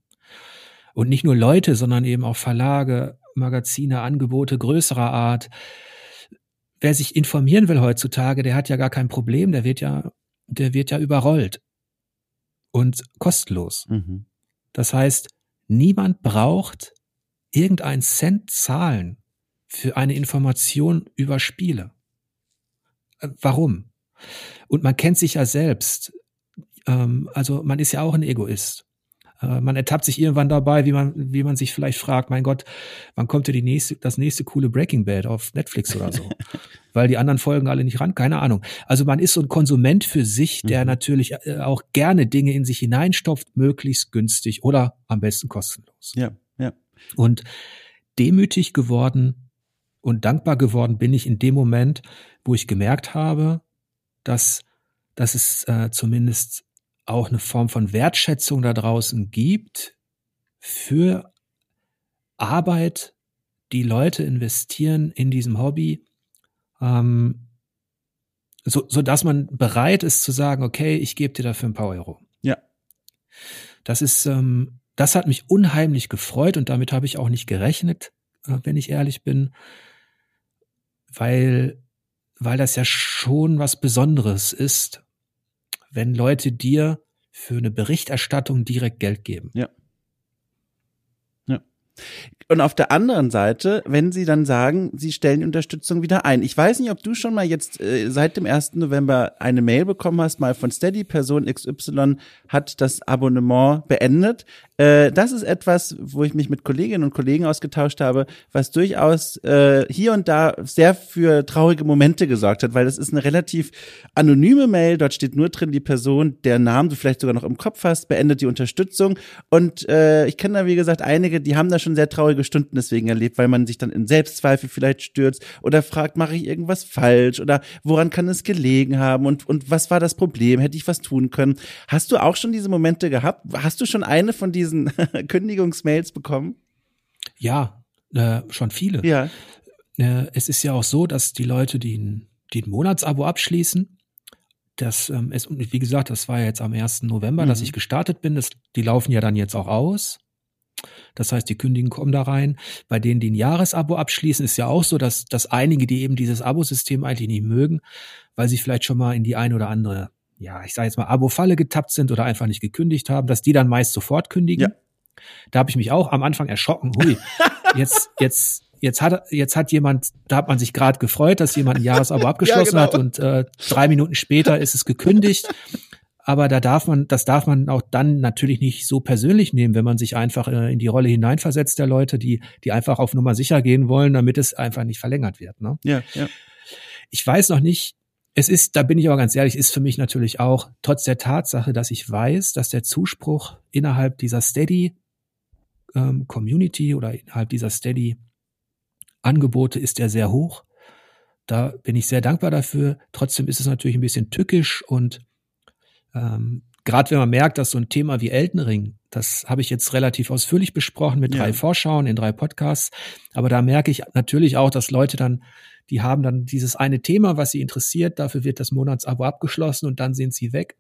Und nicht nur Leute, sondern eben auch Verlage, Magazine, Angebote größerer Art, wer sich informieren will heutzutage, der hat ja gar kein Problem, der wird ja, der wird ja überrollt und kostenlos. Mhm. Das heißt, niemand braucht irgendeinen Cent zahlen für eine Information über Spiele. Äh, warum? Und man kennt sich ja selbst. Ähm, also man ist ja auch ein Egoist. Äh, man ertappt sich irgendwann dabei, wie man, wie man sich vielleicht fragt, mein Gott, wann kommt denn die nächste, das nächste coole Breaking Bad auf Netflix oder so? *laughs* Weil die anderen Folgen alle nicht ran, keine Ahnung. Also man ist so ein Konsument für sich, der mhm. natürlich äh, auch gerne Dinge in sich hineinstopft, möglichst günstig oder am besten kostenlos. Ja, ja. Und demütig geworden und dankbar geworden bin ich in dem Moment, wo ich gemerkt habe, dass, dass es äh, zumindest auch eine Form von Wertschätzung da draußen gibt für Arbeit, die Leute investieren in diesem Hobby, ähm, so, so dass man bereit ist zu sagen, okay, ich gebe dir dafür ein paar Euro. Ja. Das ist, ähm, das hat mich unheimlich gefreut und damit habe ich auch nicht gerechnet, äh, wenn ich ehrlich bin, weil, weil das ja schon was Besonderes ist, wenn Leute dir für eine Berichterstattung direkt Geld geben. Ja. Und auf der anderen Seite, wenn sie dann sagen, sie stellen die Unterstützung wieder ein. Ich weiß nicht, ob du schon mal jetzt äh, seit dem 1. November eine Mail bekommen hast, mal von Steady, Person XY hat das Abonnement beendet. Äh, das ist etwas, wo ich mich mit Kolleginnen und Kollegen ausgetauscht habe, was durchaus äh, hier und da sehr für traurige Momente gesorgt hat, weil das ist eine relativ anonyme Mail. Dort steht nur drin die Person, der Namen du vielleicht sogar noch im Kopf hast, beendet die Unterstützung. Und äh, ich kenne da, wie gesagt, einige, die haben da schon sehr traurige Stunden deswegen erlebt, weil man sich dann in Selbstzweifel vielleicht stürzt oder fragt, mache ich irgendwas falsch oder woran kann es gelegen haben und, und was war das Problem? Hätte ich was tun können? Hast du auch schon diese Momente gehabt? Hast du schon eine von diesen *laughs* Kündigungsmails bekommen? Ja, äh, schon viele. Ja. Äh, es ist ja auch so, dass die Leute, die ein, die ein Monatsabo abschließen, das ähm, ist, wie gesagt, das war ja jetzt am 1. November, mhm. dass ich gestartet bin. Das, die laufen ja dann jetzt auch aus. Das heißt, die Kündigen kommen da rein. Bei denen, die ein Jahresabo abschließen, ist ja auch so, dass, dass einige, die eben dieses Abosystem eigentlich nicht mögen, weil sie vielleicht schon mal in die eine oder andere, ja, ich sage jetzt mal, Abo-Falle getappt sind oder einfach nicht gekündigt haben, dass die dann meist sofort kündigen. Ja. Da habe ich mich auch am Anfang erschrocken. Hui, *laughs* jetzt, jetzt, jetzt hat, jetzt hat jemand, da hat man sich gerade gefreut, dass jemand ein Jahresabo *laughs* abgeschlossen ja, genau. hat und äh, drei Minuten später ist es gekündigt aber da darf man, das darf man auch dann natürlich nicht so persönlich nehmen, wenn man sich einfach äh, in die Rolle hineinversetzt der Leute, die, die einfach auf Nummer sicher gehen wollen, damit es einfach nicht verlängert wird. Ne? Ja, ja. Ich weiß noch nicht, es ist, da bin ich aber ganz ehrlich, ist für mich natürlich auch, trotz der Tatsache, dass ich weiß, dass der Zuspruch innerhalb dieser Steady ähm, Community oder innerhalb dieser Steady Angebote ist ja sehr hoch. Da bin ich sehr dankbar dafür. Trotzdem ist es natürlich ein bisschen tückisch und ähm, Gerade wenn man merkt, dass so ein Thema wie Elden Ring, das habe ich jetzt relativ ausführlich besprochen mit drei ja. Vorschauen in drei Podcasts, aber da merke ich natürlich auch, dass Leute dann, die haben dann dieses eine Thema, was sie interessiert, dafür wird das Monatsabo abgeschlossen und dann sind sie weg.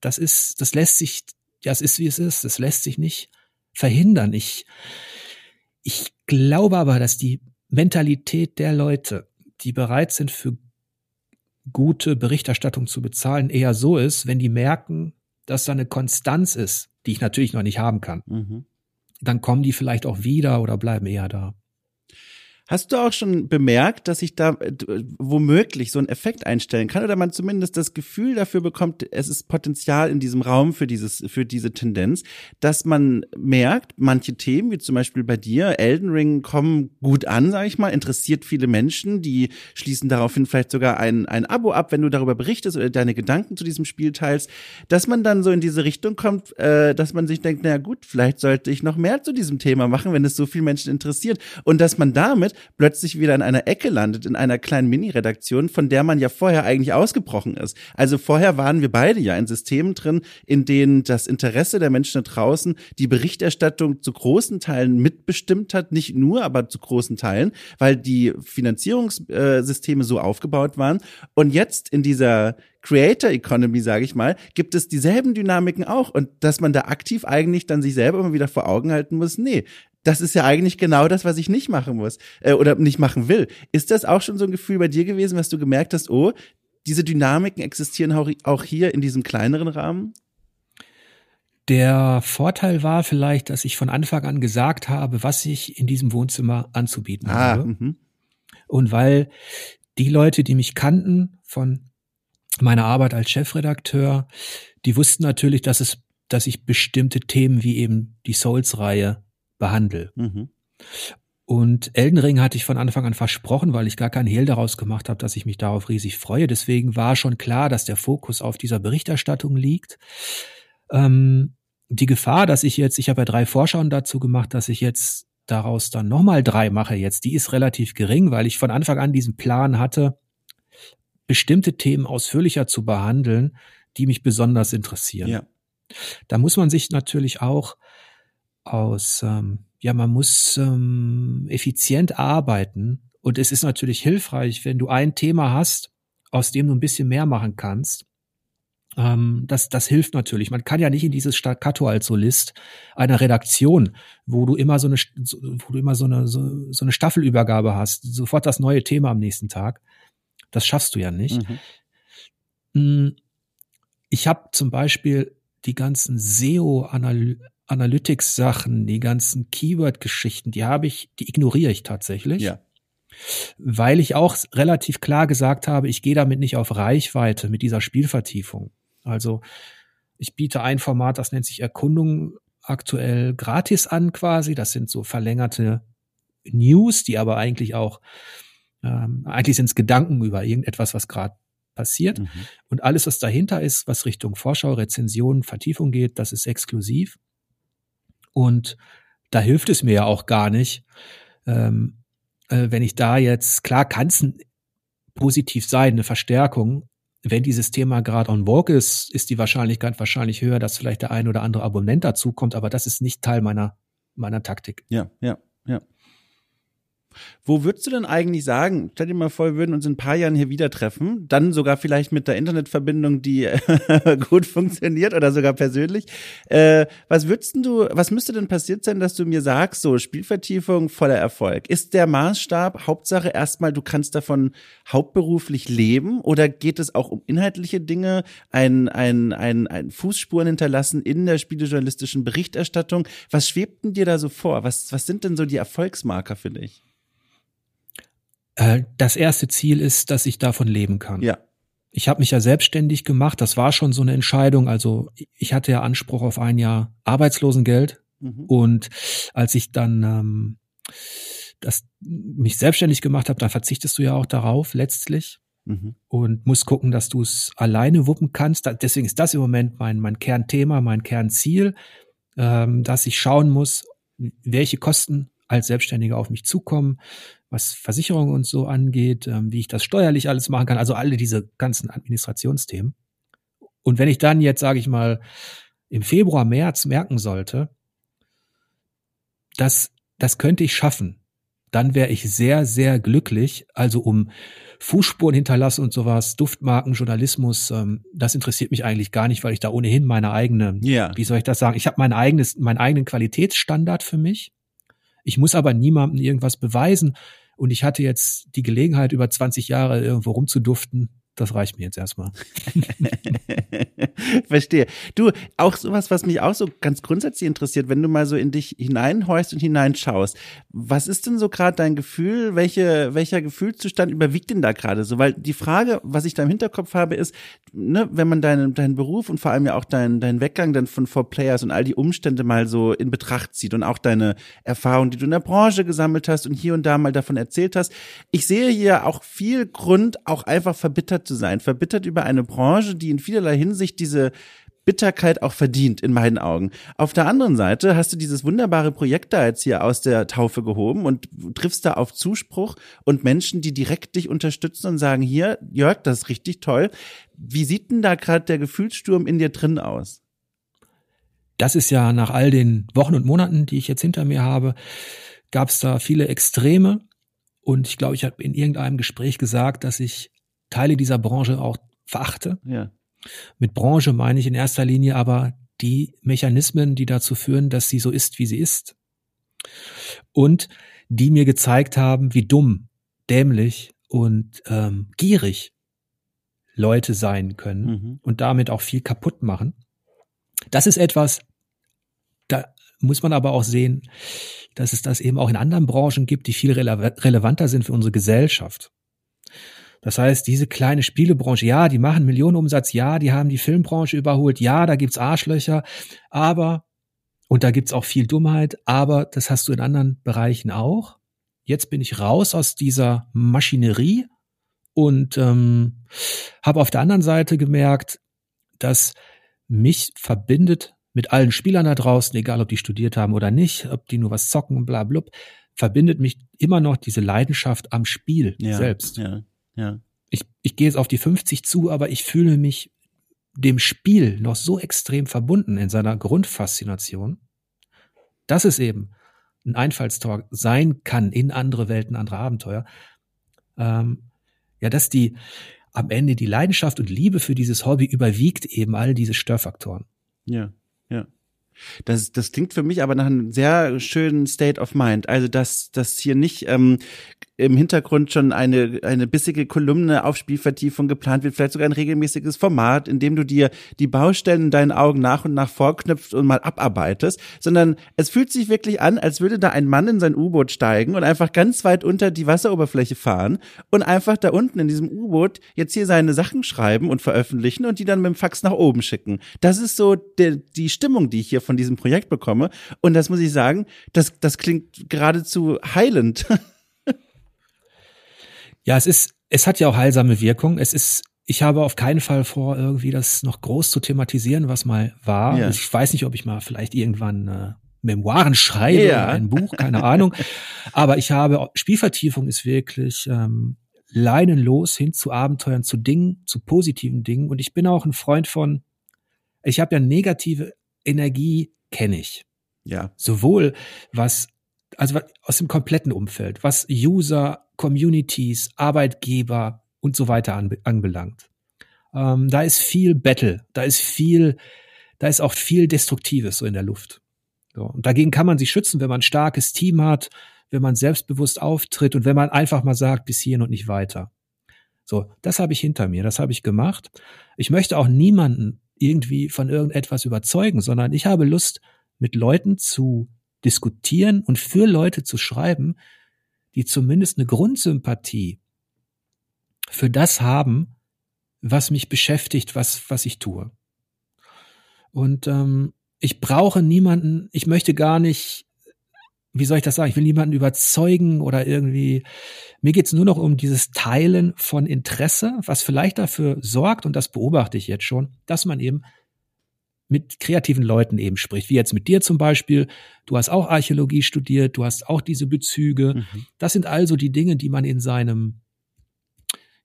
Das ist, das lässt sich, ja, es ist wie es ist, das lässt sich nicht verhindern. Ich, ich glaube aber, dass die Mentalität der Leute, die bereit sind, für gute Berichterstattung zu bezahlen, eher so ist, wenn die merken, dass da eine Konstanz ist, die ich natürlich noch nicht haben kann. Mhm. Dann kommen die vielleicht auch wieder oder bleiben eher da. Hast du auch schon bemerkt, dass sich da äh, womöglich so ein Effekt einstellen kann oder man zumindest das Gefühl dafür bekommt, es ist Potenzial in diesem Raum für dieses, für diese Tendenz, dass man merkt, manche Themen, wie zum Beispiel bei dir, Elden Ring, kommen gut an, sage ich mal, interessiert viele Menschen, die schließen daraufhin vielleicht sogar ein, ein Abo ab, wenn du darüber berichtest oder deine Gedanken zu diesem Spiel teilst, dass man dann so in diese Richtung kommt, äh, dass man sich denkt, na gut, vielleicht sollte ich noch mehr zu diesem Thema machen, wenn es so viele Menschen interessiert. Und dass man damit plötzlich wieder in einer Ecke landet, in einer kleinen Mini-Redaktion, von der man ja vorher eigentlich ausgebrochen ist. Also vorher waren wir beide ja in Systemen drin, in denen das Interesse der Menschen da draußen die Berichterstattung zu großen Teilen mitbestimmt hat, nicht nur, aber zu großen Teilen, weil die Finanzierungssysteme so aufgebaut waren. Und jetzt in dieser Creator Economy, sage ich mal, gibt es dieselben Dynamiken auch und dass man da aktiv eigentlich dann sich selber immer wieder vor Augen halten muss, nee, das ist ja eigentlich genau das, was ich nicht machen muss äh, oder nicht machen will. Ist das auch schon so ein Gefühl bei dir gewesen, was du gemerkt hast, oh, diese Dynamiken existieren auch, auch hier in diesem kleineren Rahmen? Der Vorteil war vielleicht, dass ich von Anfang an gesagt habe, was ich in diesem Wohnzimmer anzubieten ah, habe. Mh. Und weil die Leute, die mich kannten von meiner Arbeit als Chefredakteur, die wussten natürlich, dass es, dass ich bestimmte Themen wie eben die Souls-Reihe behandle. Mhm. Und Elden Ring hatte ich von Anfang an versprochen, weil ich gar keinen Hehl daraus gemacht habe, dass ich mich darauf riesig freue. Deswegen war schon klar, dass der Fokus auf dieser Berichterstattung liegt. Ähm, die Gefahr, dass ich jetzt, ich habe ja drei Vorschauen dazu gemacht, dass ich jetzt daraus dann nochmal drei mache jetzt, die ist relativ gering, weil ich von Anfang an diesen Plan hatte, bestimmte Themen ausführlicher zu behandeln, die mich besonders interessieren. Ja. Da muss man sich natürlich auch aus, ähm, ja, man muss ähm, effizient arbeiten und es ist natürlich hilfreich, wenn du ein Thema hast, aus dem du ein bisschen mehr machen kannst. Ähm, das, das hilft natürlich. Man kann ja nicht in dieses Staccato als Solist einer Redaktion, wo du immer so eine, wo du immer so eine, so, so eine Staffelübergabe hast, sofort das neue Thema am nächsten Tag. Das schaffst du ja nicht. Mhm. Mm, ich habe zum Beispiel die ganzen SEO-Analysen Analytics-Sachen, die ganzen Keyword-Geschichten, die habe ich, die ignoriere ich tatsächlich. Ja. Weil ich auch relativ klar gesagt habe, ich gehe damit nicht auf Reichweite mit dieser Spielvertiefung. Also ich biete ein Format, das nennt sich Erkundung aktuell gratis an quasi. Das sind so verlängerte News, die aber eigentlich auch, ähm, eigentlich sind es Gedanken über irgendetwas, was gerade passiert. Mhm. Und alles, was dahinter ist, was Richtung Vorschau, Rezension, Vertiefung geht, das ist exklusiv. Und da hilft es mir ja auch gar nicht, ähm, äh, wenn ich da jetzt, klar kann es positiv sein, eine Verstärkung. Wenn dieses Thema gerade on vogue ist, ist die Wahrscheinlichkeit wahrscheinlich höher, dass vielleicht der ein oder andere Abonnent dazukommt, aber das ist nicht Teil meiner, meiner Taktik. Ja, ja, ja. Wo würdest du denn eigentlich sagen, stell dir mal vor, wir würden uns in ein paar Jahren hier wieder treffen, dann sogar vielleicht mit der Internetverbindung, die *laughs* gut funktioniert oder sogar persönlich. Äh, was würdest du, was müsste denn passiert sein, dass du mir sagst, so Spielvertiefung voller Erfolg? Ist der Maßstab Hauptsache erstmal, du kannst davon hauptberuflich leben oder geht es auch um inhaltliche Dinge, ein, ein, ein, ein Fußspuren hinterlassen in der spielejournalistischen Berichterstattung? Was schwebt denn dir da so vor? Was, was sind denn so die Erfolgsmarker für dich? Äh, das erste Ziel ist, dass ich davon leben kann. Ja. Ich habe mich ja selbstständig gemacht. Das war schon so eine Entscheidung. Also ich hatte ja Anspruch auf ein Jahr Arbeitslosengeld. Mhm. Und als ich dann ähm, das, mich selbstständig gemacht habe, dann verzichtest du ja auch darauf letztlich mhm. und musst gucken, dass du es alleine wuppen kannst. Deswegen ist das im Moment mein, mein Kernthema, mein Kernziel, ähm, dass ich schauen muss, welche Kosten als Selbstständiger auf mich zukommen, was Versicherungen und so angeht, ähm, wie ich das steuerlich alles machen kann, also alle diese ganzen Administrationsthemen. Und wenn ich dann jetzt, sage ich mal, im Februar, März merken sollte, dass das könnte ich schaffen, dann wäre ich sehr, sehr glücklich. Also um Fußspuren hinterlassen und sowas, Duftmarken, Journalismus, ähm, das interessiert mich eigentlich gar nicht, weil ich da ohnehin meine eigene, ja. wie soll ich das sagen, ich habe mein eigenes, meinen eigenen Qualitätsstandard für mich. Ich muss aber niemandem irgendwas beweisen. Und ich hatte jetzt die Gelegenheit, über 20 Jahre irgendwo rumzuduften. Das reicht mir jetzt erstmal. *laughs* Verstehe. Du, auch sowas, was mich auch so ganz grundsätzlich interessiert, wenn du mal so in dich hineinhorchst und hineinschaust. Was ist denn so gerade dein Gefühl? Welche, welcher Gefühlszustand überwiegt denn da gerade so? Weil die Frage, was ich da im Hinterkopf habe, ist, ne, wenn man deinen, deinen Beruf und vor allem ja auch deinen, deinen Weggang dann von Four Players und all die Umstände mal so in Betracht zieht und auch deine Erfahrungen, die du in der Branche gesammelt hast und hier und da mal davon erzählt hast. Ich sehe hier auch viel Grund, auch einfach verbittert zu sein. Verbittert über eine Branche, die in vielerlei Hinsicht diese Bitterkeit auch verdient, in meinen Augen. Auf der anderen Seite hast du dieses wunderbare Projekt da jetzt hier aus der Taufe gehoben und triffst da auf Zuspruch und Menschen, die direkt dich unterstützen und sagen, hier, Jörg, das ist richtig toll. Wie sieht denn da gerade der Gefühlssturm in dir drin aus? Das ist ja nach all den Wochen und Monaten, die ich jetzt hinter mir habe, gab es da viele Extreme. Und ich glaube, ich habe in irgendeinem Gespräch gesagt, dass ich Teile dieser Branche auch verachte. Ja. Mit Branche meine ich in erster Linie aber die Mechanismen, die dazu führen, dass sie so ist, wie sie ist. Und die mir gezeigt haben, wie dumm, dämlich und ähm, gierig Leute sein können mhm. und damit auch viel kaputt machen. Das ist etwas, da muss man aber auch sehen, dass es das eben auch in anderen Branchen gibt, die viel rele relevanter sind für unsere Gesellschaft. Das heißt, diese kleine Spielebranche, ja, die machen Millionenumsatz, ja, die haben die Filmbranche überholt, ja, da gibt's Arschlöcher, aber, und da gibt's auch viel Dummheit, aber das hast du in anderen Bereichen auch. Jetzt bin ich raus aus dieser Maschinerie und ähm, habe auf der anderen Seite gemerkt, dass mich verbindet mit allen Spielern da draußen, egal ob die studiert haben oder nicht, ob die nur was zocken, bla blub, verbindet mich immer noch diese Leidenschaft am Spiel ja, selbst. Ja. Ja. Ich, ich gehe jetzt auf die 50 zu, aber ich fühle mich dem Spiel noch so extrem verbunden in seiner Grundfaszination, dass es eben ein Einfallstor sein kann in andere Welten, andere Abenteuer. Ähm, ja, dass die am Ende die Leidenschaft und Liebe für dieses Hobby überwiegt eben all diese Störfaktoren. Ja, ja. Das, das klingt für mich aber nach einem sehr schönen State of Mind. Also, dass, dass hier nicht ähm, im Hintergrund schon eine, eine bissige Kolumne auf Spielvertiefung geplant wird, vielleicht sogar ein regelmäßiges Format, in dem du dir die Baustellen in deinen Augen nach und nach vorknüpft und mal abarbeitest, sondern es fühlt sich wirklich an, als würde da ein Mann in sein U-Boot steigen und einfach ganz weit unter die Wasseroberfläche fahren und einfach da unten in diesem U-Boot jetzt hier seine Sachen schreiben und veröffentlichen und die dann mit dem Fax nach oben schicken. Das ist so die, die Stimmung, die ich hier von diesem Projekt bekomme. Und das muss ich sagen, das, das klingt geradezu heilend. *laughs* Ja, es ist, es hat ja auch heilsame Wirkung. Es ist, ich habe auf keinen Fall vor, irgendwie das noch groß zu thematisieren, was mal war. Ja. Ich weiß nicht, ob ich mal vielleicht irgendwann äh, Memoiren schreibe ja. oder ein Buch, keine Ahnung. Aber ich habe, Spielvertiefung ist wirklich ähm, leinenlos hin zu Abenteuern, zu Dingen, zu positiven Dingen. Und ich bin auch ein Freund von, ich habe ja negative Energie, kenne ich. Ja. Sowohl was, also aus dem kompletten Umfeld, was User, Communities, Arbeitgeber und so weiter anbelangt. Ähm, da ist viel Battle, da ist viel, da ist auch viel Destruktives so in der Luft. So, und dagegen kann man sich schützen, wenn man ein starkes Team hat, wenn man selbstbewusst auftritt und wenn man einfach mal sagt, bis hierhin und nicht weiter. So, das habe ich hinter mir, das habe ich gemacht. Ich möchte auch niemanden irgendwie von irgendetwas überzeugen, sondern ich habe Lust, mit Leuten zu diskutieren und für Leute zu schreiben, die zumindest eine Grundsympathie für das haben, was mich beschäftigt, was, was ich tue. Und ähm, ich brauche niemanden, ich möchte gar nicht, wie soll ich das sagen, ich will niemanden überzeugen oder irgendwie, mir geht's nur noch um dieses Teilen von Interesse, was vielleicht dafür sorgt, und das beobachte ich jetzt schon, dass man eben mit kreativen Leuten eben spricht, wie jetzt mit dir zum Beispiel. Du hast auch Archäologie studiert, du hast auch diese Bezüge. Mhm. Das sind also die Dinge, die man in seinem,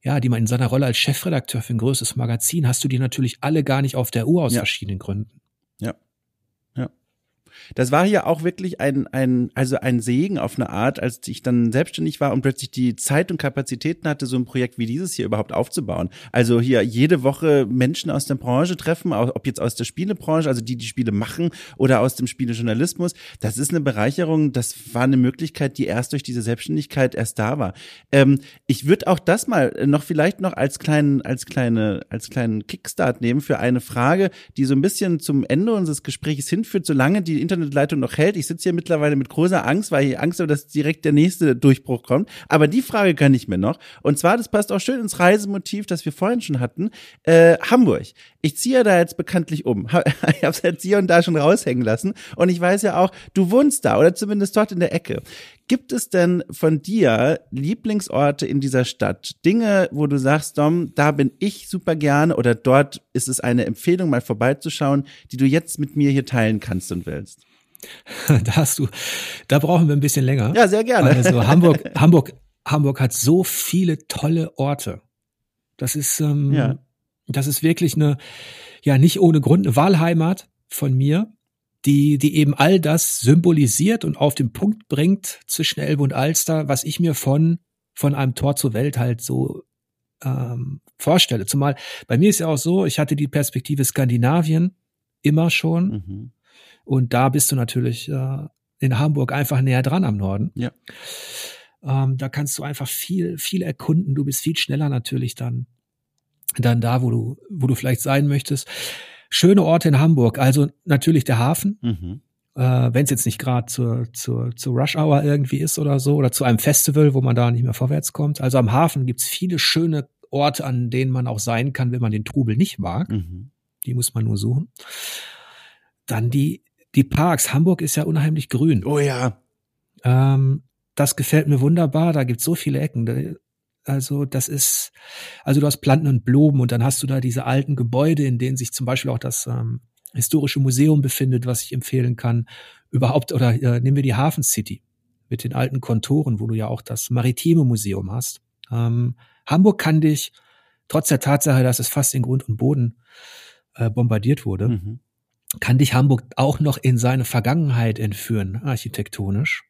ja, die man in seiner Rolle als Chefredakteur für ein größeres Magazin hast du die natürlich alle gar nicht auf der Uhr aus ja. verschiedenen Gründen. Ja. Das war hier auch wirklich ein, ein, also ein Segen auf eine Art, als ich dann selbstständig war und plötzlich die Zeit und Kapazitäten hatte, so ein Projekt wie dieses hier überhaupt aufzubauen. Also hier jede Woche Menschen aus der Branche treffen, ob jetzt aus der Spielebranche, also die, die Spiele machen oder aus dem Spielejournalismus. Das ist eine Bereicherung. Das war eine Möglichkeit, die erst durch diese Selbstständigkeit erst da war. Ähm, ich würde auch das mal noch vielleicht noch als kleinen, als kleine, als kleinen Kickstart nehmen für eine Frage, die so ein bisschen zum Ende unseres Gesprächs hinführt, solange die Internetleitung noch hält. Ich sitze hier mittlerweile mit großer Angst, weil ich Angst habe, dass direkt der nächste Durchbruch kommt. Aber die Frage kann ich mir noch. Und zwar, das passt auch schön ins Reisemotiv, das wir vorhin schon hatten. Äh, Hamburg. Ich ziehe da jetzt bekanntlich um. *laughs* Ich habe es jetzt hier und da schon raushängen lassen. Und ich weiß ja auch, du wohnst da oder zumindest dort in der Ecke. Gibt es denn von dir Lieblingsorte in dieser Stadt? Dinge, wo du sagst, Dom, da bin ich super gerne oder dort ist es eine Empfehlung, mal vorbeizuschauen, die du jetzt mit mir hier teilen kannst und willst? *laughs* Da hast du, da brauchen wir ein bisschen länger. Ja, sehr gerne. Also Hamburg, *laughs* Hamburg, Hamburg hat so viele tolle Orte. Das ist, ähm, ja. das ist wirklich eine, ja, nicht ohne Grund eine Wahlheimat von mir die, die eben all das symbolisiert und auf den Punkt bringt zwischen Elbe und Alster, was ich mir von, von einem Tor zur Welt halt so ähm, vorstelle. Zumal bei mir ist ja auch so, ich hatte die Perspektive Skandinavien immer schon. Mhm. Und da bist du natürlich äh, in Hamburg einfach näher dran am Norden. Ja. Ähm, da kannst du einfach viel, viel erkunden. Du bist viel schneller natürlich dann, dann da, wo du, wo du vielleicht sein möchtest schöne Orte in Hamburg. Also natürlich der Hafen. Mhm. Äh, Wenn es jetzt nicht gerade zur, zur, zur Rush Hour irgendwie ist oder so, oder zu einem Festival, wo man da nicht mehr vorwärts kommt. Also am Hafen gibt's viele schöne Orte, an denen man auch sein kann, wenn man den Trubel nicht mag. Mhm. Die muss man nur suchen. Dann die, die Parks. Hamburg ist ja unheimlich grün. Oh ja. Ähm, das gefällt mir wunderbar. Da gibt's so viele Ecken. Also das ist, also du hast Planten und Blumen und dann hast du da diese alten Gebäude, in denen sich zum Beispiel auch das ähm, historische Museum befindet, was ich empfehlen kann. Überhaupt, oder äh, nehmen wir die Hafen City mit den alten Kontoren, wo du ja auch das Maritime Museum hast. Ähm, Hamburg kann dich, trotz der Tatsache, dass es fast in Grund und Boden äh, bombardiert wurde, mhm. kann dich Hamburg auch noch in seine Vergangenheit entführen, architektonisch.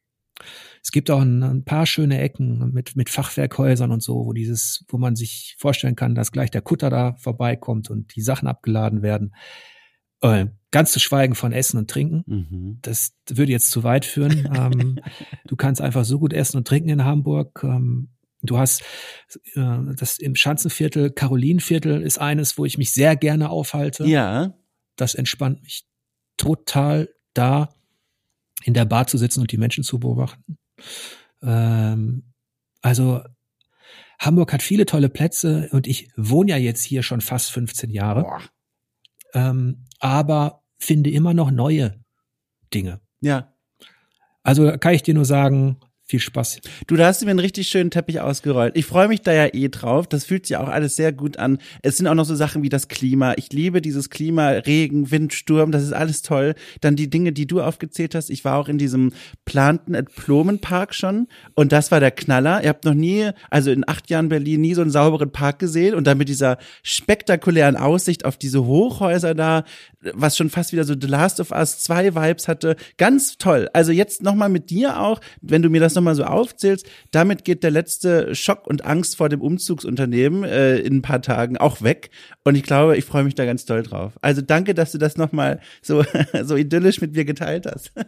Es gibt auch ein, ein, paar schöne Ecken mit, mit Fachwerkhäusern und so, wo dieses, wo man sich vorstellen kann, dass gleich der Kutter da vorbeikommt und die Sachen abgeladen werden. Äh, ganz zu schweigen von Essen und Trinken. Mhm. Das würde jetzt zu weit führen. *laughs* ähm, du kannst einfach so gut essen und trinken in Hamburg. Ähm, du hast äh, das im Schanzenviertel, Karolinviertel ist eines, wo ich mich sehr gerne aufhalte. Ja. Das entspannt mich total da in der Bar zu sitzen und die Menschen zu beobachten. Ähm, also Hamburg hat viele tolle Plätze und ich wohne ja jetzt hier schon fast 15 Jahre. Ähm, aber finde immer noch neue Dinge. Ja. Also kann ich dir nur sagen, viel Spaß. Du, da hast du mir einen richtig schönen Teppich ausgerollt. Ich freue mich da ja eh drauf. Das fühlt sich auch alles sehr gut an. Es sind auch noch so Sachen wie das Klima. Ich liebe dieses Klima, Regen, Wind, Sturm. Das ist alles toll. Dann die Dinge, die du aufgezählt hast. Ich war auch in diesem Planten at Blumenpark schon. Und das war der Knaller. Ihr habt noch nie, also in acht Jahren Berlin, nie so einen sauberen Park gesehen. Und dann mit dieser spektakulären Aussicht auf diese Hochhäuser da, was schon fast wieder so The Last of Us 2 Vibes hatte. Ganz toll. Also jetzt nochmal mit dir auch, wenn du mir das nochmal so aufzählst, damit geht der letzte Schock und Angst vor dem Umzugsunternehmen äh, in ein paar Tagen auch weg. Und ich glaube, ich freue mich da ganz doll drauf. Also danke, dass du das nochmal so, *laughs* so idyllisch mit mir geteilt hast. *laughs*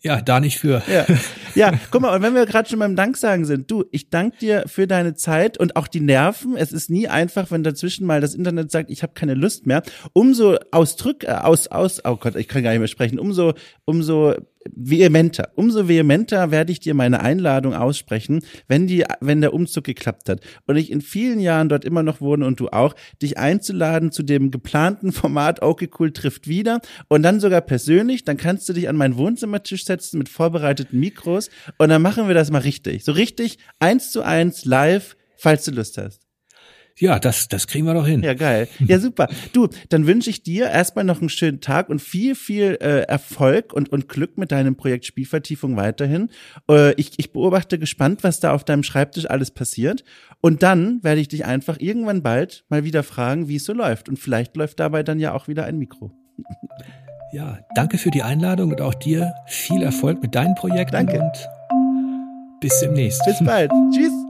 Ja, da nicht für. Ja, ja *laughs* guck mal, und wenn wir gerade schon beim Danksagen sind, du, ich danke dir für deine Zeit und auch die Nerven. Es ist nie einfach, wenn dazwischen mal das Internet sagt, ich habe keine Lust mehr. Umso ausdrück, äh, aus, aus, oh Gott, ich kann gar nicht mehr sprechen, umso, umso vehementer, umso vehementer werde ich dir meine Einladung aussprechen, wenn die, wenn der Umzug geklappt hat und ich in vielen Jahren dort immer noch wohne und du auch, dich einzuladen zu dem geplanten Format Okay Cool trifft wieder und dann sogar persönlich, dann kannst du dich an meinen Wohnzimmertisch setzen mit vorbereiteten Mikros und dann machen wir das mal richtig, so richtig eins zu eins live, falls du Lust hast. Ja, das, das kriegen wir doch hin. Ja, geil. Ja, super. Du, dann wünsche ich dir erstmal noch einen schönen Tag und viel, viel äh, Erfolg und, und Glück mit deinem Projekt Spielvertiefung weiterhin. Äh, ich, ich beobachte gespannt, was da auf deinem Schreibtisch alles passiert. Und dann werde ich dich einfach irgendwann bald mal wieder fragen, wie es so läuft. Und vielleicht läuft dabei dann ja auch wieder ein Mikro. Ja, danke für die Einladung und auch dir viel Erfolg mit deinen Projekten. Danke. Und bis demnächst. Bis bald. Tschüss.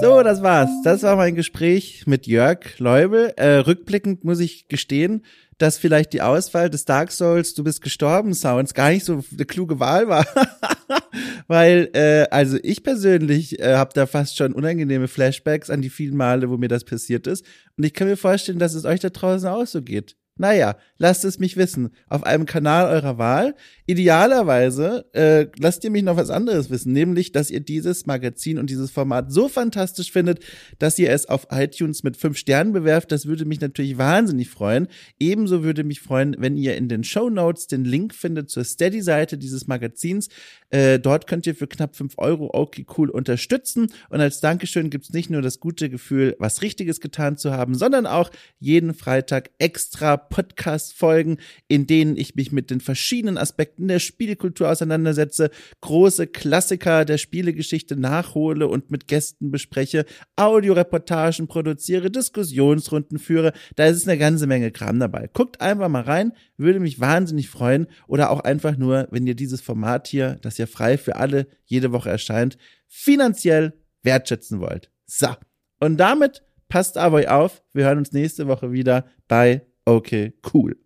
So, das war's. Das war mein Gespräch mit Jörg Leubel. Äh, rückblickend muss ich gestehen, dass vielleicht die Auswahl des Dark Souls Du bist gestorben Sounds gar nicht so eine kluge Wahl war. *laughs* Weil, äh, also ich persönlich äh, habe da fast schon unangenehme Flashbacks an die vielen Male, wo mir das passiert ist. Und ich kann mir vorstellen, dass es euch da draußen auch so geht. Naja, lasst es mich wissen. Auf einem Kanal eurer Wahl. Idealerweise äh, lasst ihr mich noch was anderes wissen, nämlich, dass ihr dieses Magazin und dieses Format so fantastisch findet, dass ihr es auf iTunes mit fünf Sternen bewerft. Das würde mich natürlich wahnsinnig freuen. Ebenso würde mich freuen, wenn ihr in den Show Notes den Link findet zur Steady-Seite dieses Magazins. Äh, dort könnt ihr für knapp fünf Euro okay cool unterstützen. Und als Dankeschön gibt's nicht nur das gute Gefühl, was Richtiges getan zu haben, sondern auch jeden Freitag extra Podcast-Folgen, in denen ich mich mit den verschiedenen Aspekten der Spielkultur auseinandersetze, große Klassiker der Spielegeschichte nachhole und mit Gästen bespreche, Audioreportagen produziere, Diskussionsrunden führe. Da ist eine ganze Menge Kram dabei. Guckt einfach mal rein, würde mich wahnsinnig freuen. Oder auch einfach nur, wenn ihr dieses Format hier, das ja frei für alle jede Woche erscheint, finanziell wertschätzen wollt. So. Und damit passt aber auf. Wir hören uns nächste Woche wieder bei Okay, cool.